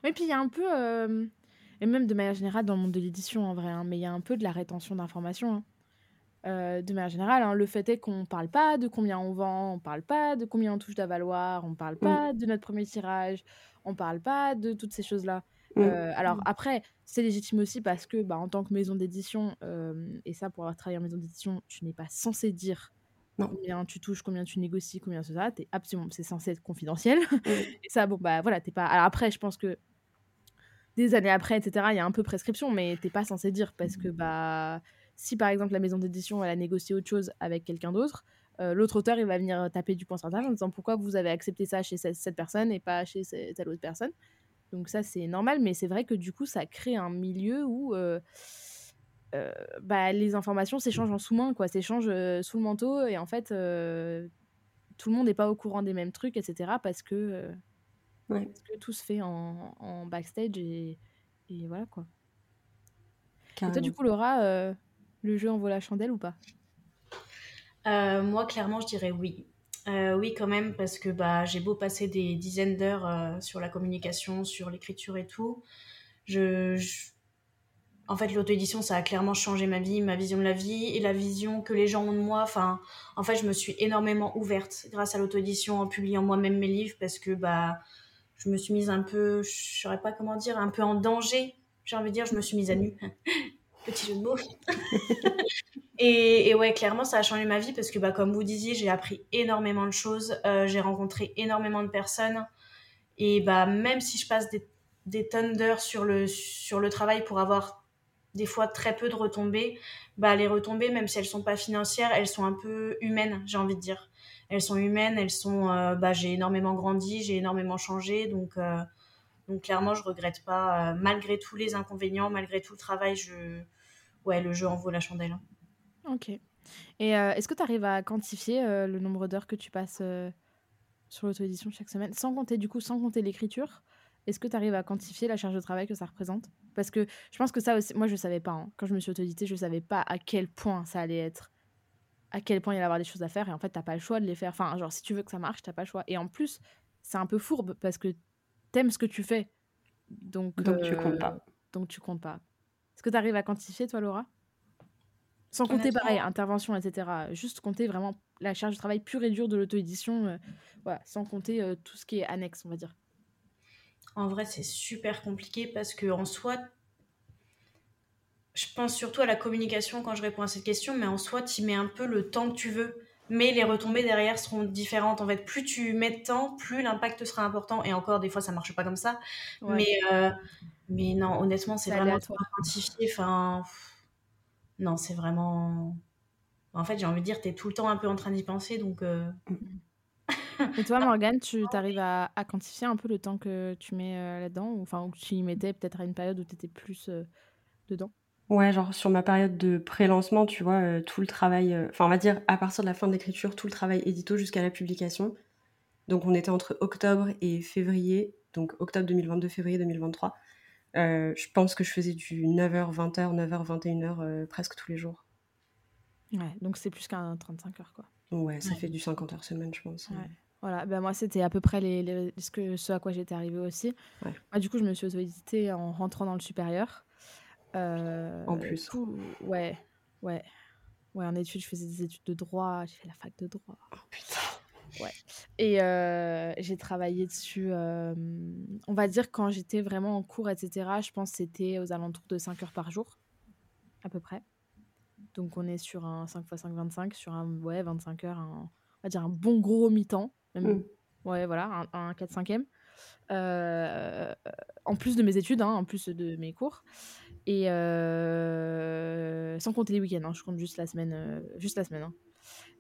Oui, puis il y a un peu. Euh, et même de manière générale dans le monde de l'édition en vrai, hein, mais il y a un peu de la rétention d'informations. Hein. Euh, de manière générale, hein, le fait est qu'on ne parle pas de combien on vend, on ne parle pas de combien on touche d'avaloir, on ne parle pas de notre premier tirage, on ne parle pas de toutes ces choses-là. Euh, alors après, c'est légitime aussi parce que bah, en tant que maison d'édition, et ça pour avoir travaillé en maison d'édition, tu n'es pas censé dire combien tu touches, combien tu négocies, combien ça, es absolument, c'est censé être confidentiel. et ça, bon bah voilà, t'es pas. Alors après, je pense que des années après, etc., il y a un peu prescription, mais t'es pas censé dire parce que bah si par exemple la maison d'édition elle a négocié autre chose avec quelqu'un d'autre, euh, l'autre auteur il va venir taper du poing sur table en disant pourquoi vous avez accepté ça chez cette, personne et pas chez telle autre personne? Donc ça c'est normal, mais c'est vrai que du coup ça crée un milieu où euh, euh, bah, les informations s'échangent en sous-main, quoi, s'échangent sous le manteau et en fait tout le monde n'est pas au courant des mêmes trucs, etc. Parce que parce que tout se fait en, en backstage et, et, voilà quoi. Et toi, du coup, Laura, euh, le jeu en vaut la chandelle ou pas? Euh, Moi, clairement, je dirais oui. Euh, oui, quand même, parce que bah, j'ai beau passer des dizaines d'heures sur la communication, sur l'écriture et tout. Je, En fait, l'auto-édition, ça a clairement changé ma vie, ma vision de la vie et la vision que les gens ont de moi. Enfin, en fait, je me suis énormément ouverte grâce à l'auto-édition en publiant moi-même mes livres parce que bah, je me suis mise un peu, je saurais pas comment dire, un peu en danger. J'ai envie de dire, je me suis mise à nu. Petit jeu de mots. et, ouais, clairement, ça a changé ma vie parce que, bah, comme vous disiez, j'ai appris énormément de choses. Euh, j'ai rencontré énormément de personnes. Et bah, même si je passe des, des tonnes d'heures sur le, sur le travail pour avoir des fois très peu de retombées, bah, les retombées, même si elles sont pas financières, elles sont un peu humaines, j'ai envie de dire elles sont humaines, elles sont. Euh, bah, j'ai énormément grandi, j'ai énormément changé, donc. Euh, donc clairement, je regrette pas, euh, malgré tous les inconvénients, malgré tout le travail, je... ouais, le jeu en vaut la chandelle. Ok. Et est-ce que tu arrives à quantifier le nombre d'heures que tu passes sur l'auto-édition chaque semaine, sans compter du coup, sans compter l'écriture? Est-ce que tu arrives à quantifier la charge de travail que ça représente? Parce que je pense que ça aussi, moi je savais pas, hein. quand je me suis auto-éditée, je savais pas à quel point ça allait être à quel point il y a avoir des choses à faire. Et en fait t'as pas le choix de les faire. Enfin genre si tu veux que ça marche t'as pas le choix. Et en plus c'est un peu fourbe parce que t'aimes ce que tu fais. Donc donc tu comptes pas. euh, donc tu comptes pas. Est-ce que tu arrives à quantifier toi Laura? Sans compter pareil intervention etc juste compter vraiment la charge de travail pure et dure de l'auto-édition euh, voilà. Sans compter euh, tout ce qui est annexe on va dire en vrai c'est super compliqué parce que en soi je pense surtout à la communication quand je réponds à cette question, mais en soi, tu mets un peu le temps que tu veux. Mais les retombées derrière seront différentes. En fait, plus tu mets de temps, plus l'impact sera important. Et encore, des fois, ça marche pas comme ça. Mais, euh, mais non, honnêtement, c'est vraiment trop quantifié. Enfin, non, c'est vraiment. En fait, j'ai envie de dire, tu es tout le temps un peu en train d'y penser. Donc. Euh, Et toi, Morgane, tu arrives à, quantifier un peu le temps que tu mets euh, là-dedans Enfin, ou tu y mettais peut-être à une période où tu étais plus dedans? Ouais, genre sur ma période de pré-lancement, tu vois, euh, tout le travail, euh, enfin on va dire à partir de la fin de l'écriture, tout le travail édito jusqu'à la publication. Donc on était entre octobre et février, donc octobre 2022, février 2023. Euh, je pense que je faisais du 9h, 20h, 9h, 21h presque tous les jours. Ouais, donc c'est plus qu'un 35 heures quoi. Ouais, ça fait du 50 heures semaine, je pense. Ouais. Voilà, ben moi c'était à peu près les, ce, que, ce à quoi j'étais arrivée aussi. Ouais. du coup, je me suis auto-éditée en rentrant dans le supérieur. Euh, en plus. ouais, ouais. Ouais, en études, je faisais des études de droit, j'ai fait la fac de droit. Oh putain. Ouais. Et euh, j'ai travaillé dessus, euh, on va dire, quand j'étais vraiment en cours, etc. Je pense que c'était aux alentours de 5 heures par jour. à peu près. Donc on est sur un 5 x 5, 25, sur un ouais, 25 heures, on va dire un bon gros mi-temps. Mm. Ouais, voilà, un, un 4-5e. Euh, en plus de mes études, hein, en plus de mes cours. Et euh, sans compter les week-ends, hein, je compte juste la semaine. Euh, juste la semaine hein.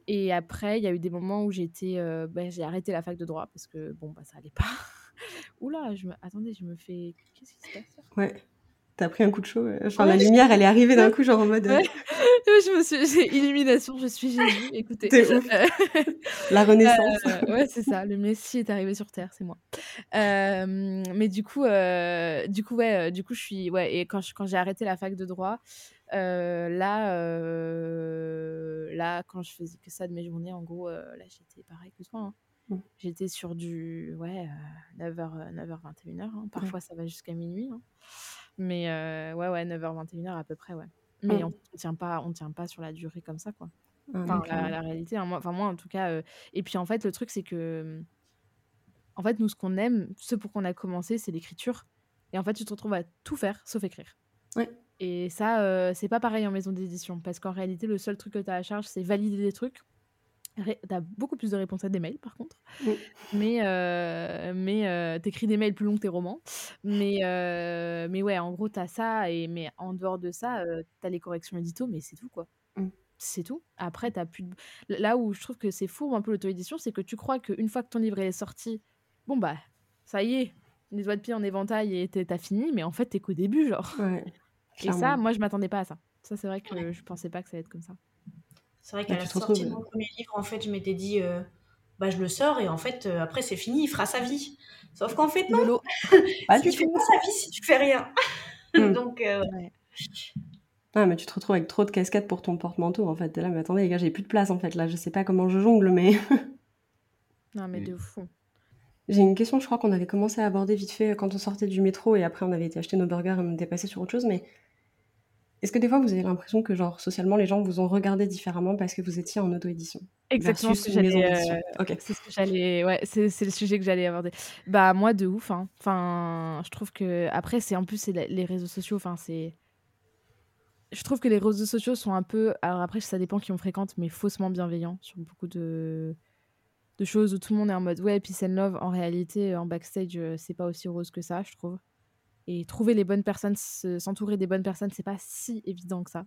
Et après, il y a eu des moments où j'étais, bah, j'ai arrêté la fac de droit parce que bon, bah, ça allait pas. Oula, je me... attendez, je me fais. Qu'est-ce qui se passe Ouais. T'as pris un coup de chaud. Enfin, la lumière, elle est arrivée d'un coup, genre en mode. je me suis, j'ai illumination, je suis Jésus. Écoutez, ouf. la Renaissance. Euh, ouais, c'est ça. Le Messie est arrivé sur Terre, c'est moi. Euh, mais du coup, euh, du coup, ouais, du coup, je suis, ouais. Et quand, quand j'ai arrêté la fac de droit, là, là, quand je faisais que ça de mes journées, en gros, là, j'étais pareil que toi. Hein. Mmh. J'étais sur du ouais, 9h, 9h, 21h. Parfois, ça va jusqu'à minuit. Hein. Mais ouais, ouais, 9h, 21h à peu près, ouais. Mais mmh. on ne tient, pas, on tient pas sur la durée comme ça, quoi. Ah, enfin, la, réalité, hein, moi, enfin, moi, en tout cas. Et puis, en fait, le truc, c'est que. Mmh, en fait, nous, ce qu'on aime, ce pour qu'on a commencé, c'est l'écriture. Et en fait, tu te retrouves à tout faire sauf écrire. Ouais. Et ça, c'est pas pareil en maison d'édition. Parce qu'en réalité, le seul truc que tu as à charge, c'est valider des trucs T'as beaucoup plus de réponses à des mails, par contre. Mais, euh, mais euh, t'écris des mails plus longs que tes romans. Mais, euh, mais ouais, en gros, t'as ça. Et, mais en dehors de ça, t'as les corrections édito, mais c'est tout, quoi. Mm. C'est tout. Après, t'as plus de... Là où je trouve que c'est fou un peu l'auto-édition, c'est que tu crois qu'une fois que ton livre est sorti, bon, bah, ça y est, les doigts de pied en éventail et t'as fini. Mais en fait, t'es qu'au début, genre. et ça, moi, je m'attendais pas à ça. Ça, c'est vrai que je pensais pas que ça allait être comme ça. C'est vrai qu'à la sortie de mon premier livre, en fait, je m'étais dit, euh, bah, je le sors et en fait, euh, après, c'est fini, il fera sa vie. Sauf qu'en fait, non. Pas du tout. pas sa vie si tu fais rien. Hmm. Donc, euh, ouais. mais tu te retrouves avec trop de casquettes pour ton porte-manteau, en fait. T'es là, mais attendez, les gars, j'ai plus de place, en fait. Là, je sais pas comment je jongle, mais. non, mais de fou. J'ai une question, je crois qu'on avait commencé à aborder vite fait quand on sortait du métro et après on avait été acheter nos burgers et on était passé sur autre chose, mais est-ce que des fois vous avez l'impression que genre socialement les gens vous ont regardé différemment parce que vous étiez en auto-édition? Exactement ce que j'allais. Euh, c'est ce que j'allais. Ouais, c'est, le sujet que j'allais aborder. Bah moi de ouf. Hein. Enfin, je trouve que après c'est en plus c'est les réseaux sociaux. Enfin c'est. Je trouve que les réseaux sociaux sont un peu. Alors après ça dépend qui on fréquente, mais faussement bienveillants sur beaucoup de de choses où tout le monde est en mode ouais peace and love. En réalité en backstage euh, c'est pas aussi rose que ça, je trouve. Et trouver les bonnes personnes, s'entourer des bonnes personnes, c'est pas si évident que ça.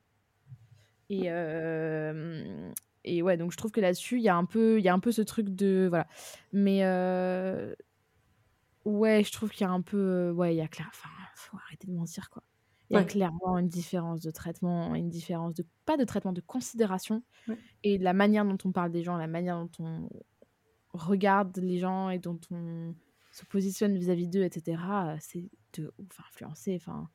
Et, euh, et ouais, donc je trouve que là-dessus, il y, a un peu, y a un peu ce truc de. Voilà. Mais euh, ouais, je trouve qu'il y a un peu. Ouais, il y a clair. Enfin, faut arrêter de mentir, quoi. Il y a clairement une différence de traitement, une différence de. Pas de traitement, de considération. Et de la manière dont on parle des gens, la manière dont on regarde les gens et dont on se positionne vis-à-vis d'eux, etc., c'est de ouf influencer. Enfin,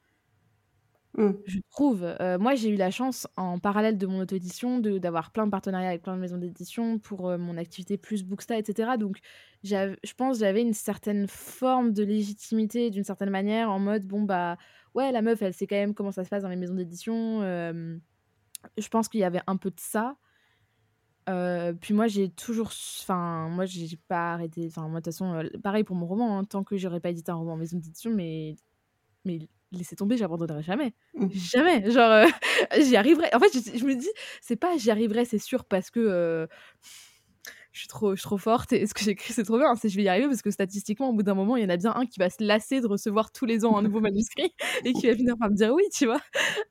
mmh. je trouve. Euh, moi, j'ai eu la chance, en parallèle de mon auto-édition, d'avoir plein de partenariats avec plein de maisons d'édition pour euh, mon activité plus Booksta, etc. Donc, je pense j'avais une certaine forme de légitimité, d'une certaine manière, en mode, bon, bah, ouais, la meuf, elle sait quand même comment ça se passe dans les maisons d'édition. Euh, je pense qu'il y avait un peu de ça. Euh, puis moi, j'ai toujours. Enfin, moi, j'ai pas arrêté. Enfin, moi, de toute façon, euh, pareil pour mon roman, hein, tant que j'aurais pas édité un roman en maison d'édition, mais. Mais laissez tomber, j'abandonnerai jamais. Mmh. Jamais. Genre, euh, j'y arriverai. En fait, je, je me dis, c'est pas j'y arriverai, c'est sûr, parce que je suis trop, je suis trop forte et ce que j'écris c'est trop bien. C'est je vais y arriver parce que statistiquement, au bout d'un moment, il y en a bien un qui va se lasser de recevoir tous les ans un nouveau manuscrit et qui va finir par me dire oui, tu vois.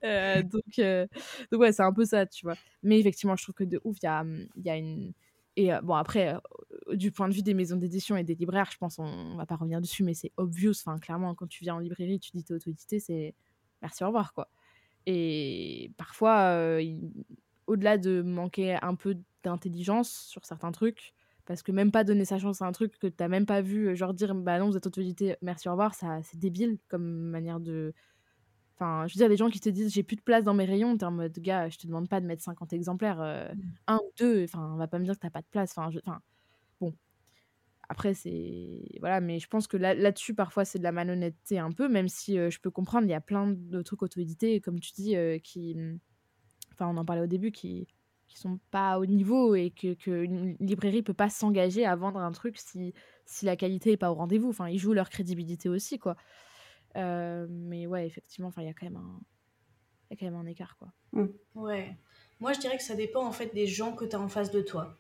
Euh, donc, euh, donc ouais, c'est un peu ça, tu vois. Mais effectivement, je trouve que de ouf, il y a, y a une et euh, bon après, du point de vue des maisons d'édition et des libraires, je pense on, va pas revenir dessus, mais c'est obvious. Enfin, clairement, quand tu viens en librairie, tu dis t'es auto-édité, c'est merci au revoir quoi. Et parfois, au-delà de manquer un peu d'intelligence sur certains trucs, parce que même pas donner sa chance à un truc que t'as même pas vu, genre dire bah non, vous êtes autorité, merci, au revoir, ça c'est débile comme manière de. Enfin, je veux dire, les gens qui te disent j'ai plus de place dans mes rayons, t'es en mode gars, je te demande pas de mettre 50 exemplaires, euh, un ou deux, enfin, on va pas me dire que t'as pas de place, enfin, enfin, bon. Après, c'est. Voilà, mais je pense que là, dessus parfois, c'est de la malhonnêteté un peu, même si euh, je peux comprendre, il y a plein de trucs auto-édités, comme tu dis, euh, qui. Enfin, on en parlait au début, qui qui sont pas au niveau et que qu'une librairie peut pas s'engager à vendre un truc si, si la qualité est pas au rendez-vous. Enfin, ils jouent leur crédibilité aussi, quoi. Euh, mais ouais, effectivement, il y a quand même un... il y a quand même un écart, quoi. Mm. Ouais. Moi, je dirais que ça dépend en fait des gens que tu as en face de toi.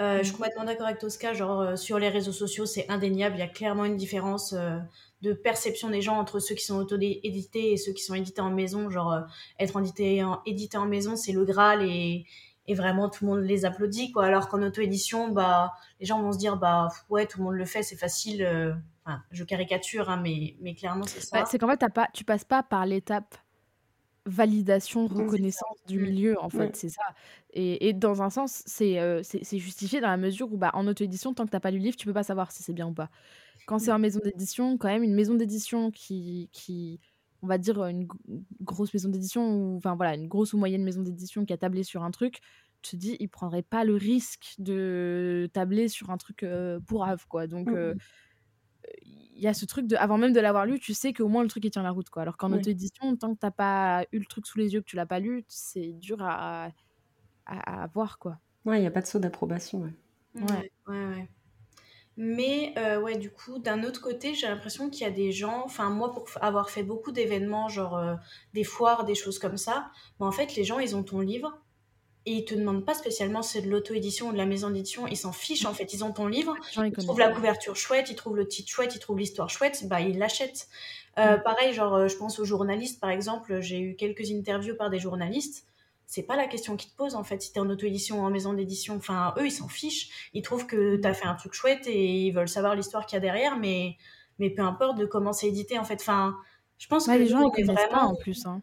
Euh, Je suis complètement d'accord avec Tosca. Genre, euh, sur les réseaux sociaux, c'est indéniable. Il y a clairement une différence euh, de perception des gens entre ceux qui sont auto-édités et ceux qui sont édités en maison. Genre, euh, être édité en, édité en maison, c'est le Graal et, et vraiment tout le monde les applaudit. Quoi. Alors qu'en auto-édition, bah, les gens vont se dire bah, ouais, tout le monde le fait, c'est facile. euh. Enfin, je caricature, hein, mais, mais clairement, c'est ça. Bah, c'est qu'en fait, t'as pas, tu passes pas par l'étape validation, reconnaissance du Mm. milieu, en fait, Ouais. c'est ça. Et, et dans un sens, c'est euh, c'est justifié dans la mesure où, bah, en auto-édition, tant que t'as pas lu le livre, tu peux pas savoir si c'est bien ou pas. Quand c'est en maison d'édition, quand même, une maison d'édition qui, qui, on va dire, une gr- grosse maison d'édition, ou enfin voilà, une grosse ou moyenne maison d'édition qui a tablé sur un truc, tu te dis, ils prendraient pas le risque de tabler sur un truc euh, pour Ave, quoi. Donc, Mm. euh, il y a ce truc de avant même de l'avoir lu tu sais qu'au moins le truc il tient la route quoi alors qu'en Ouais. auto-édition tant que t'as pas eu le truc sous les yeux que tu l'as pas lu c'est dur à, à, à voir quoi Ouais, il n'y a pas de saut d'approbation. ouais. Ouais. Ouais, ouais, ouais. Mais euh, ouais, du coup, d'un autre côté, j'ai l'impression qu'il y a des gens, enfin moi pour avoir fait beaucoup d'événements, genre euh, des foires, des choses comme ça, mais en fait les gens ils ont ton livre et ils te demandent pas spécialement si c'est de l'auto-édition ou de la maison d'édition, ils s'en fichent en fait, ils ont ton livre, ils ils trouvent la couverture chouette, ils trouvent le titre chouette, ils trouvent l'histoire chouette, bah ils l'achètent. Euh, Pareil, genre je pense aux journalistes par exemple, j'ai eu quelques interviews par des journalistes. C'est pas la question qu'ils te posent en fait, si t'es en auto-édition ou en maison d'édition. Enfin, eux, ils s'en fichent. Ils trouvent que t'as fait un truc chouette et ils veulent savoir l'histoire qu'il y a derrière, mais, mais peu importe de comment c'est édité en fait. Enfin, je pense Ouais, que les gens ils connaissent pas vraiment. en plus hein.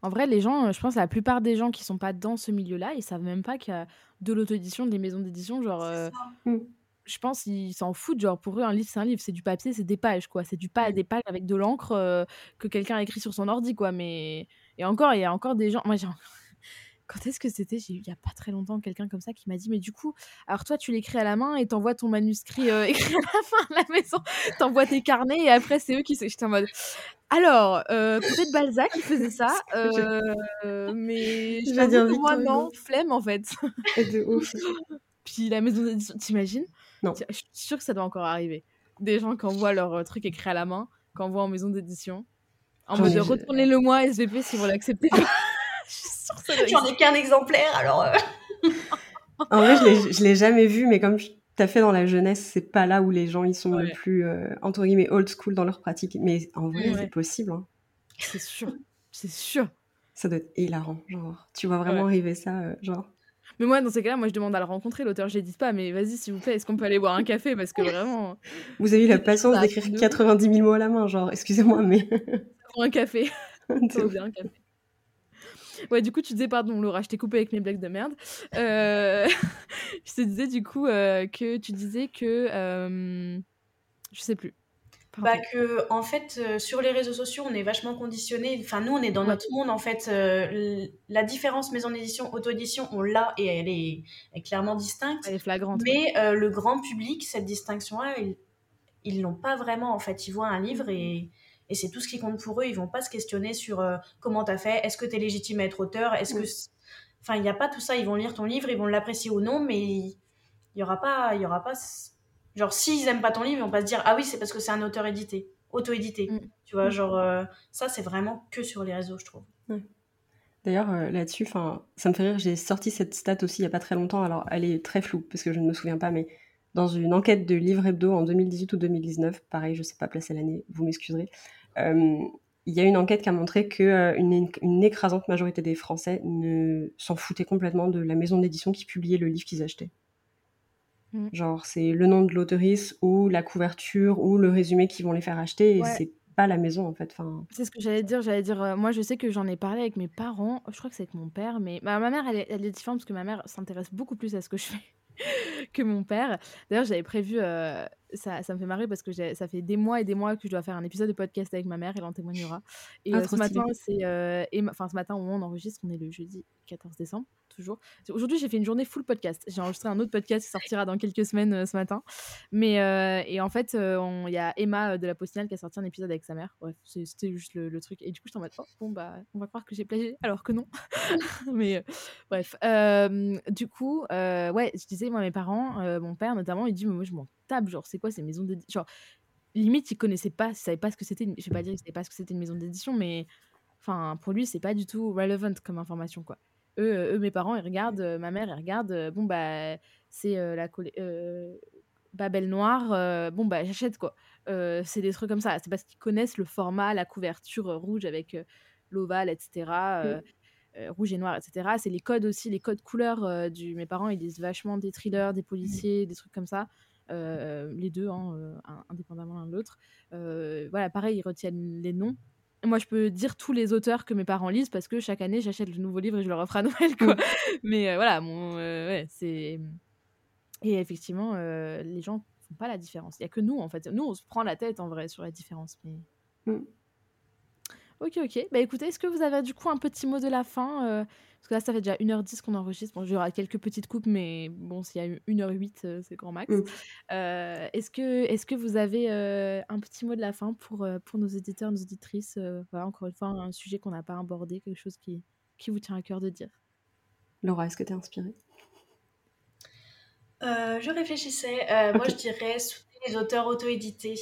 en vrai les gens je pense la plupart des gens qui sont pas dans ce milieu là ils savent même pas qu'il y a de l'auto-édition des maisons d'édition genre euh, ça. Mm. je pense ils s'en foutent genre pour eux un livre c'est un livre c'est du papier c'est des pages quoi c'est du pas Mm. des pages avec de l'encre euh, que quelqu'un a écrit sur son ordi quoi mais et encore il y a encore des gens moi j'ai quand est-ce que c'était? J'ai eu il y a pas très longtemps quelqu'un comme ça qui m'a dit mais du coup alors toi tu l'écris à la main et t'envoies ton manuscrit euh, écrit à la fin à la maison. T'envoies tes carnets et après c'est eux qui j'étais en mode alors euh, peut-être Balzac qui faisait ça euh, mais Je vais dire moi non flemme en fait. Et de ouf. puis la maison d'édition t'imagines? Non. Je suis sûre que ça doit encore arriver. Des gens qui envoient leur euh, truc écrit à la main qui envoient en maison d'édition en mode retournez-le moi SVP si vous l'acceptez J'en ai qu'un exemplaire, alors. euh, En vrai, je l'ai- jamais vu, mais comme tu as fait dans la jeunesse, c'est pas là où les gens ils sont le plus euh, entre guillemets old school dans leur pratique. Mais en vrai, Ouais. c'est possible. hein. c'est sûr c'est sûr Ça doit être hilarant. Genre, tu vois vraiment Ouais. arriver ça, euh, genre. Mais moi, dans ces cas-là, moi, je demande à le rencontrer, l'auteur. Je dis pas, mais vas-y, s'il vous plaît, est-ce qu'on peut aller boire un café? Parce que vraiment, Vous avez eu la patience d'écrire de- 90 000 mots à la main, genre, excusez-moi, mais. boire un café. Un café. Ouais, du coup, tu disais, pardon, Laura, je t'ai coupé avec mes blagues de merde. Euh, je te disais, du coup, euh, que tu disais que. euh, Je sais plus. Bah que en fait euh, sur les réseaux sociaux on est vachement conditionné enfin nous on est dans Ouais. notre monde en fait euh, la différence maison d'édition auto édition on l'a et elle est, est clairement distincte Elle est flagrante. mais euh, le grand public cette distinction là ils ils l'ont pas vraiment en fait ils voient un livre et et c'est tout ce qui compte pour eux. Ils vont pas se questionner sur euh, comment t'as fait? Est-ce que t'es légitime à être auteur? Est-ce que enfin il y a pas tout ça. Ils vont lire ton livre ils vont l'apprécier ou non mais il y aura pas y aura pas genre s'ils aiment pas ton livre ils vont pas se dire ah oui c'est parce que c'est un auteur édité auto-édité. Mm. tu vois Mm. genre euh, ça c'est vraiment que sur les réseaux je trouve. D'ailleurs, euh, là-dessus, ça me fait rire, j'ai sorti cette stat aussi il y a pas très longtemps, alors elle est très floue, parce que je ne me souviens pas, mais dans une enquête de Livre Hebdo en 2018 ou 2019, pareil, je sais pas placer l'année, vous m'excuserez, il y a une enquête qui a montré que euh, une, une écrasante majorité des Français ne s'en foutaient complètement de la maison d'édition qui publiait le livre qu'ils achetaient. Mm. Genre, c'est le nom de l'auteurice ou la couverture ou le résumé qu'ils vont les faire acheter, et Ouais. c'est pas la maison en fait. Enfin, C'est ce que j'allais dire. J'allais dire, euh, moi, je sais que j'en ai parlé avec mes parents. Je crois que c'est avec mon père, mais bah, ma mère, elle est, elle est différente parce que ma mère s'intéresse beaucoup plus à ce que je fais que mon père. D'ailleurs, j'avais prévu, euh, ça, ça me fait marrer parce que ça fait des mois et des mois que je dois faire un épisode de podcast avec ma mère, elle en témoignera. Et Ah, euh, ce matin, c'est, euh, enfin ce matin au moment où on enregistre, on est le jeudi 14 décembre, toujours. Aujourd'hui, j'ai fait une journée full podcast. J'ai enregistré un autre podcast qui sortira dans quelques semaines euh, ce matin. Mais euh, et en fait, il y a Emma de la Postinale qui a sorti un épisode avec sa mère. Bref, c'était juste le, le truc. Et du coup, j'étais en mode, oh, bon, bah, on va croire que j'ai plagié, alors que non. Mais bref. Du coup, ouais, je disais, moi, mes parents, mon père notamment, il dit, mais moi, je m'en Genre, c'est quoi ces maisons d'édition Genre, limite, il connaissait pas, il savait pas ce que c'était. une- Je vais pas dire qu'il savait pas ce que c'était une maison d'édition, mais. Enfin, pour lui, c'est pas du tout relevant comme information, quoi. Eux, eux mes parents, ils regardent, ma mère, elle regarde, bon, bah, c'est la Babel Noire, bon, bah, j'achète, quoi. c'est des trucs comme ça. C'est parce qu'ils connaissent le format, la couverture rouge avec l'ovale, etc. Euh, rouge et noir, etc. C'est les codes aussi, les codes couleurs euh, du. Mes parents, ils lisent vachement des thrillers, des policiers, des trucs comme ça. Euh, les deux, hein, indépendamment l'un de l'autre. voilà, pareil, ils retiennent les noms. moi, je peux dire tous les auteurs que mes parents lisent parce que chaque année, j'achète le nouveau livre et je leur offre à Noël, quoi. Mais voilà, ouais, c'est. Et effectivement, les gens font pas la différence. Il y a que nous, en fait. Nous, on se prend la tête en vrai sur la différence. Mais... Mm. Ok, ok. Bah écoutez, est-ce que vous avez du coup un petit mot de la fin euh, Parce que là, ça fait déjà 1h10 qu'on enregistre. Bon, j'aurai quelques petites coupes, mais bon, s'il y a eu 1h08, euh, c'est grand max. Mm. Euh, est-ce, que, est-ce que vous avez un petit mot de la fin pour, pour nos éditeurs, nos auditrices Voilà, encore une fois, un sujet qu'on n'a pas abordé, quelque chose qui, qui vous tient à cœur de dire? Laura, est-ce que tu es inspirée Je réfléchissais. Moi, je dirais soutenir les auteurs auto-édités.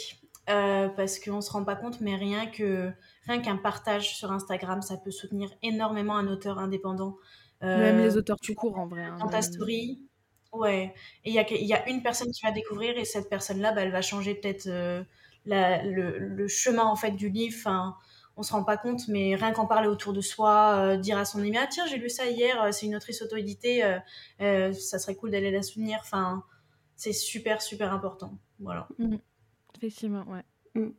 Parce qu'on ne se rend pas compte, mais rien que rien qu'un partage sur Instagram, ça peut soutenir énormément un auteur indépendant. même les euh, auteurs tout court en vrai. Hein, dans ta story, ouais. Et il y a, y a une personne qui va découvrir et cette personne-là, bah, elle va changer peut-être euh, le, chemin en fait du livre. Enfin, on se rend pas compte, mais rien qu'en parler autour de soi, euh, dire à son ami ah tiens j'ai lu ça hier, c'est une autrice auto-éditée, ça serait cool d'aller la soutenir. Enfin, c'est super super important. Voilà. Mmh. Effectivement, ouais. Mmh.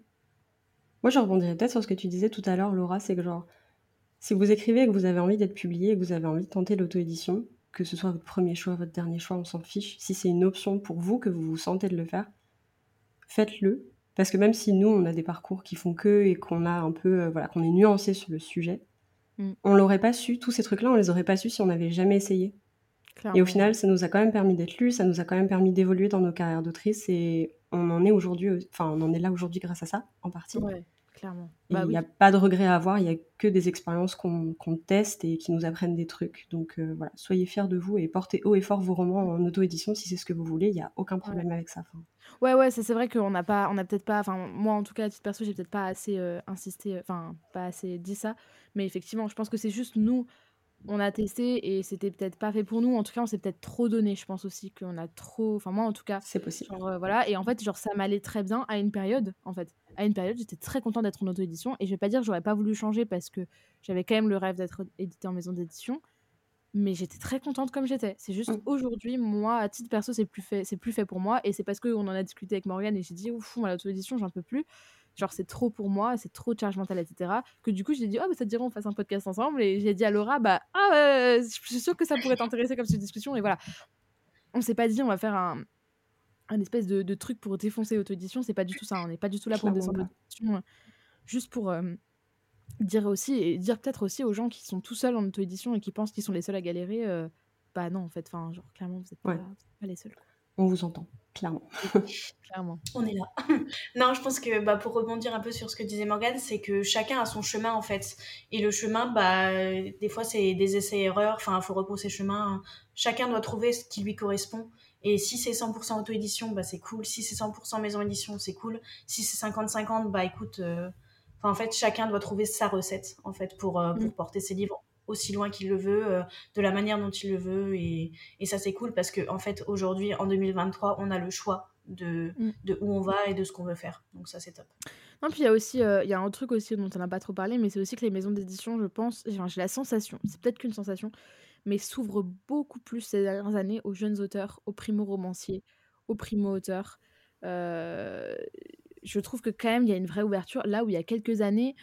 Moi, je rebondirais peut-être sur ce que tu disais tout à l'heure, Laura, c'est que genre, si vous écrivez et que vous avez envie d'être publié et que vous avez envie de tenter l'auto-édition, que ce soit votre premier choix, votre dernier choix, on s'en fiche. Si c'est une option pour vous, que vous vous sentez de le faire, faites-le. Parce que même si nous, on a des parcours qui font que et qu'on a un peu, euh, voilà, qu'on est nuancé sur le sujet, mm. on l'aurait pas su. Tous ces trucs-là, on les aurait pas su si on n'avait jamais essayé. Et au final, ça nous a quand même permis d'être lus, ça nous a quand même permis d'évoluer dans nos carrières d'autrice et on en est aujourd'hui, enfin, on en est là aujourd'hui grâce à ça, en partie. clairement. Bah il n'y a pas de regret à avoir, il n'y a que des expériences qu'on teste et qui nous apprennent des trucs. Donc euh, voilà, soyez fiers de vous et portez haut et fort vos romans en auto-édition si c'est ce que vous voulez, il n'y a aucun problème avec ça. Ouais, ouais, c'est vrai qu'on n'a pas, on a peut-être pas, enfin, moi en tout cas, à titre perso, j'ai peut-être pas assez euh, insisté, enfin, pas assez dit ça, mais effectivement, je pense que c'est juste nous on a testé et c'était peut-être pas fait pour nous. En tout cas, on s'est peut-être trop donné. Je pense aussi qu'on a trop. Enfin, moi, en tout cas. C'est possible. Euh, voilà. Et en fait, genre, ça m'allait très bien à une période. En fait, à une période, j'étais très contente d'être en auto-édition. Et je vais pas dire que j'aurais pas voulu changer parce que j'avais quand même le rêve d'être édité en maison d'édition. Mais j'étais très contente comme j'étais. C'est juste mmh. aujourd'hui, moi, à titre perso, c'est plus fait, c'est plus fait pour moi. Et c'est parce qu'on en a discuté avec Morgane et j'ai dit, ouf, moi, l'auto-édition, j'en peux plus genre c'est trop pour moi, c'est trop de charge mentale, etc. Que du coup, j'ai dit, oh, ça te dirait, on fasse un podcast ensemble. Et j'ai dit à Laura, bah, ah, je suis sûre que ça pourrait t'intéresser comme cette discussion. Et voilà. On s'est pas dit, on va faire un, un espèce de, de truc pour défoncer l'auto-édition. C'est pas du tout ça. On n'est pas du tout là pour descendre l'auto-édition. Juste pour euh, dire aussi, et dire peut-être aussi aux gens qui sont tout seuls en auto-édition et qui pensent qu'ils sont les seuls à galérer, euh, bah non, en fait, enfin, genre, clairement, vous n'êtes pas, pas les seuls. On vous entend clairement. clairement. On est là. non, je pense que bah, pour rebondir un peu sur ce que disait Morgane, c'est que chacun a son chemin en fait. Et le chemin, bah, des fois, c'est des essais-erreurs. Enfin, il faut repousser chemin. Chacun doit trouver ce qui lui correspond. Et si c'est 100% auto-édition, bah, c'est cool. Si c'est 100% maison édition, c'est cool. Si c'est 50-50, bah écoute, euh, en fait, chacun doit trouver sa recette en fait pour, euh, pour mm. porter ses livres aussi loin qu'il le veut, euh, de la manière dont il le veut. Et, et ça, c'est cool parce qu'en en fait, aujourd'hui, en 2023, on a le choix de, mm. de où on va et de ce qu'on veut faire. Donc ça, c'est top. Non, puis il y a aussi, euh, il y a un truc aussi dont on n'a pas trop parlé, mais c'est aussi que les maisons d'édition, je pense, j'ai la sensation, c'est peut-être qu'une sensation, mais s'ouvrent beaucoup plus ces dernières années aux jeunes auteurs, aux primo-romanciers, aux primo-auteurs. Euh, je trouve que quand même, il y a une vraie ouverture. Là où il y a quelques années,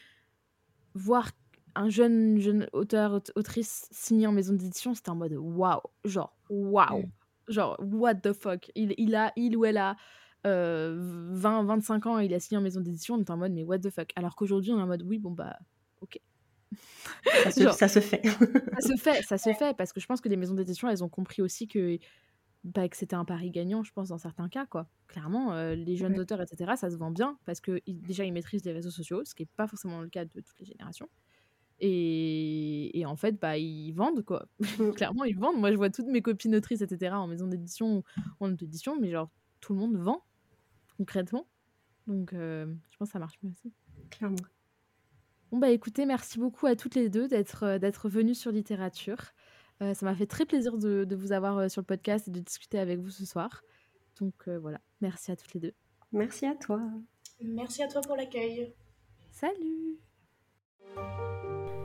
voir un jeune, jeune auteur, autrice signé en maison d'édition, c'était en mode waouh, genre waouh, genre what the fuck. Il, il, a, il ou elle a 20, euh, 25 ans et il a signé en maison d'édition, on est en mode mais what the fuck. Alors qu'aujourd'hui, on est en mode oui, bon bah ok. Ça se, ça se fait. ça se fait, ça se fait, parce que je pense que les maisons d'édition, elles ont compris aussi que, bah, que c'était un pari gagnant, je pense, dans certains cas. quoi. Clairement, euh, les jeunes auteurs, etc., ça se vend bien, parce que déjà, ils maîtrisent les réseaux sociaux, ce qui n'est pas forcément le cas de toutes les générations. Et, et, en fait, bah, ils vendent, quoi. Mmh. Clairement, ils vendent. Moi, je vois toutes mes copines autrices, etc., en maison d'édition ou en auto-édition, mais genre, tout le monde vend, concrètement. Donc, euh, je pense que ça marche mieux aussi. Clairement. Bon bah écoutez, merci beaucoup à toutes les deux d'être d'être venues sur littérature. ça m'a fait très plaisir de, de vous avoir sur le podcast et de discuter avec vous ce soir. Donc voilà, merci à toutes les deux. Merci à toi. Merci à toi pour l'accueil. Salut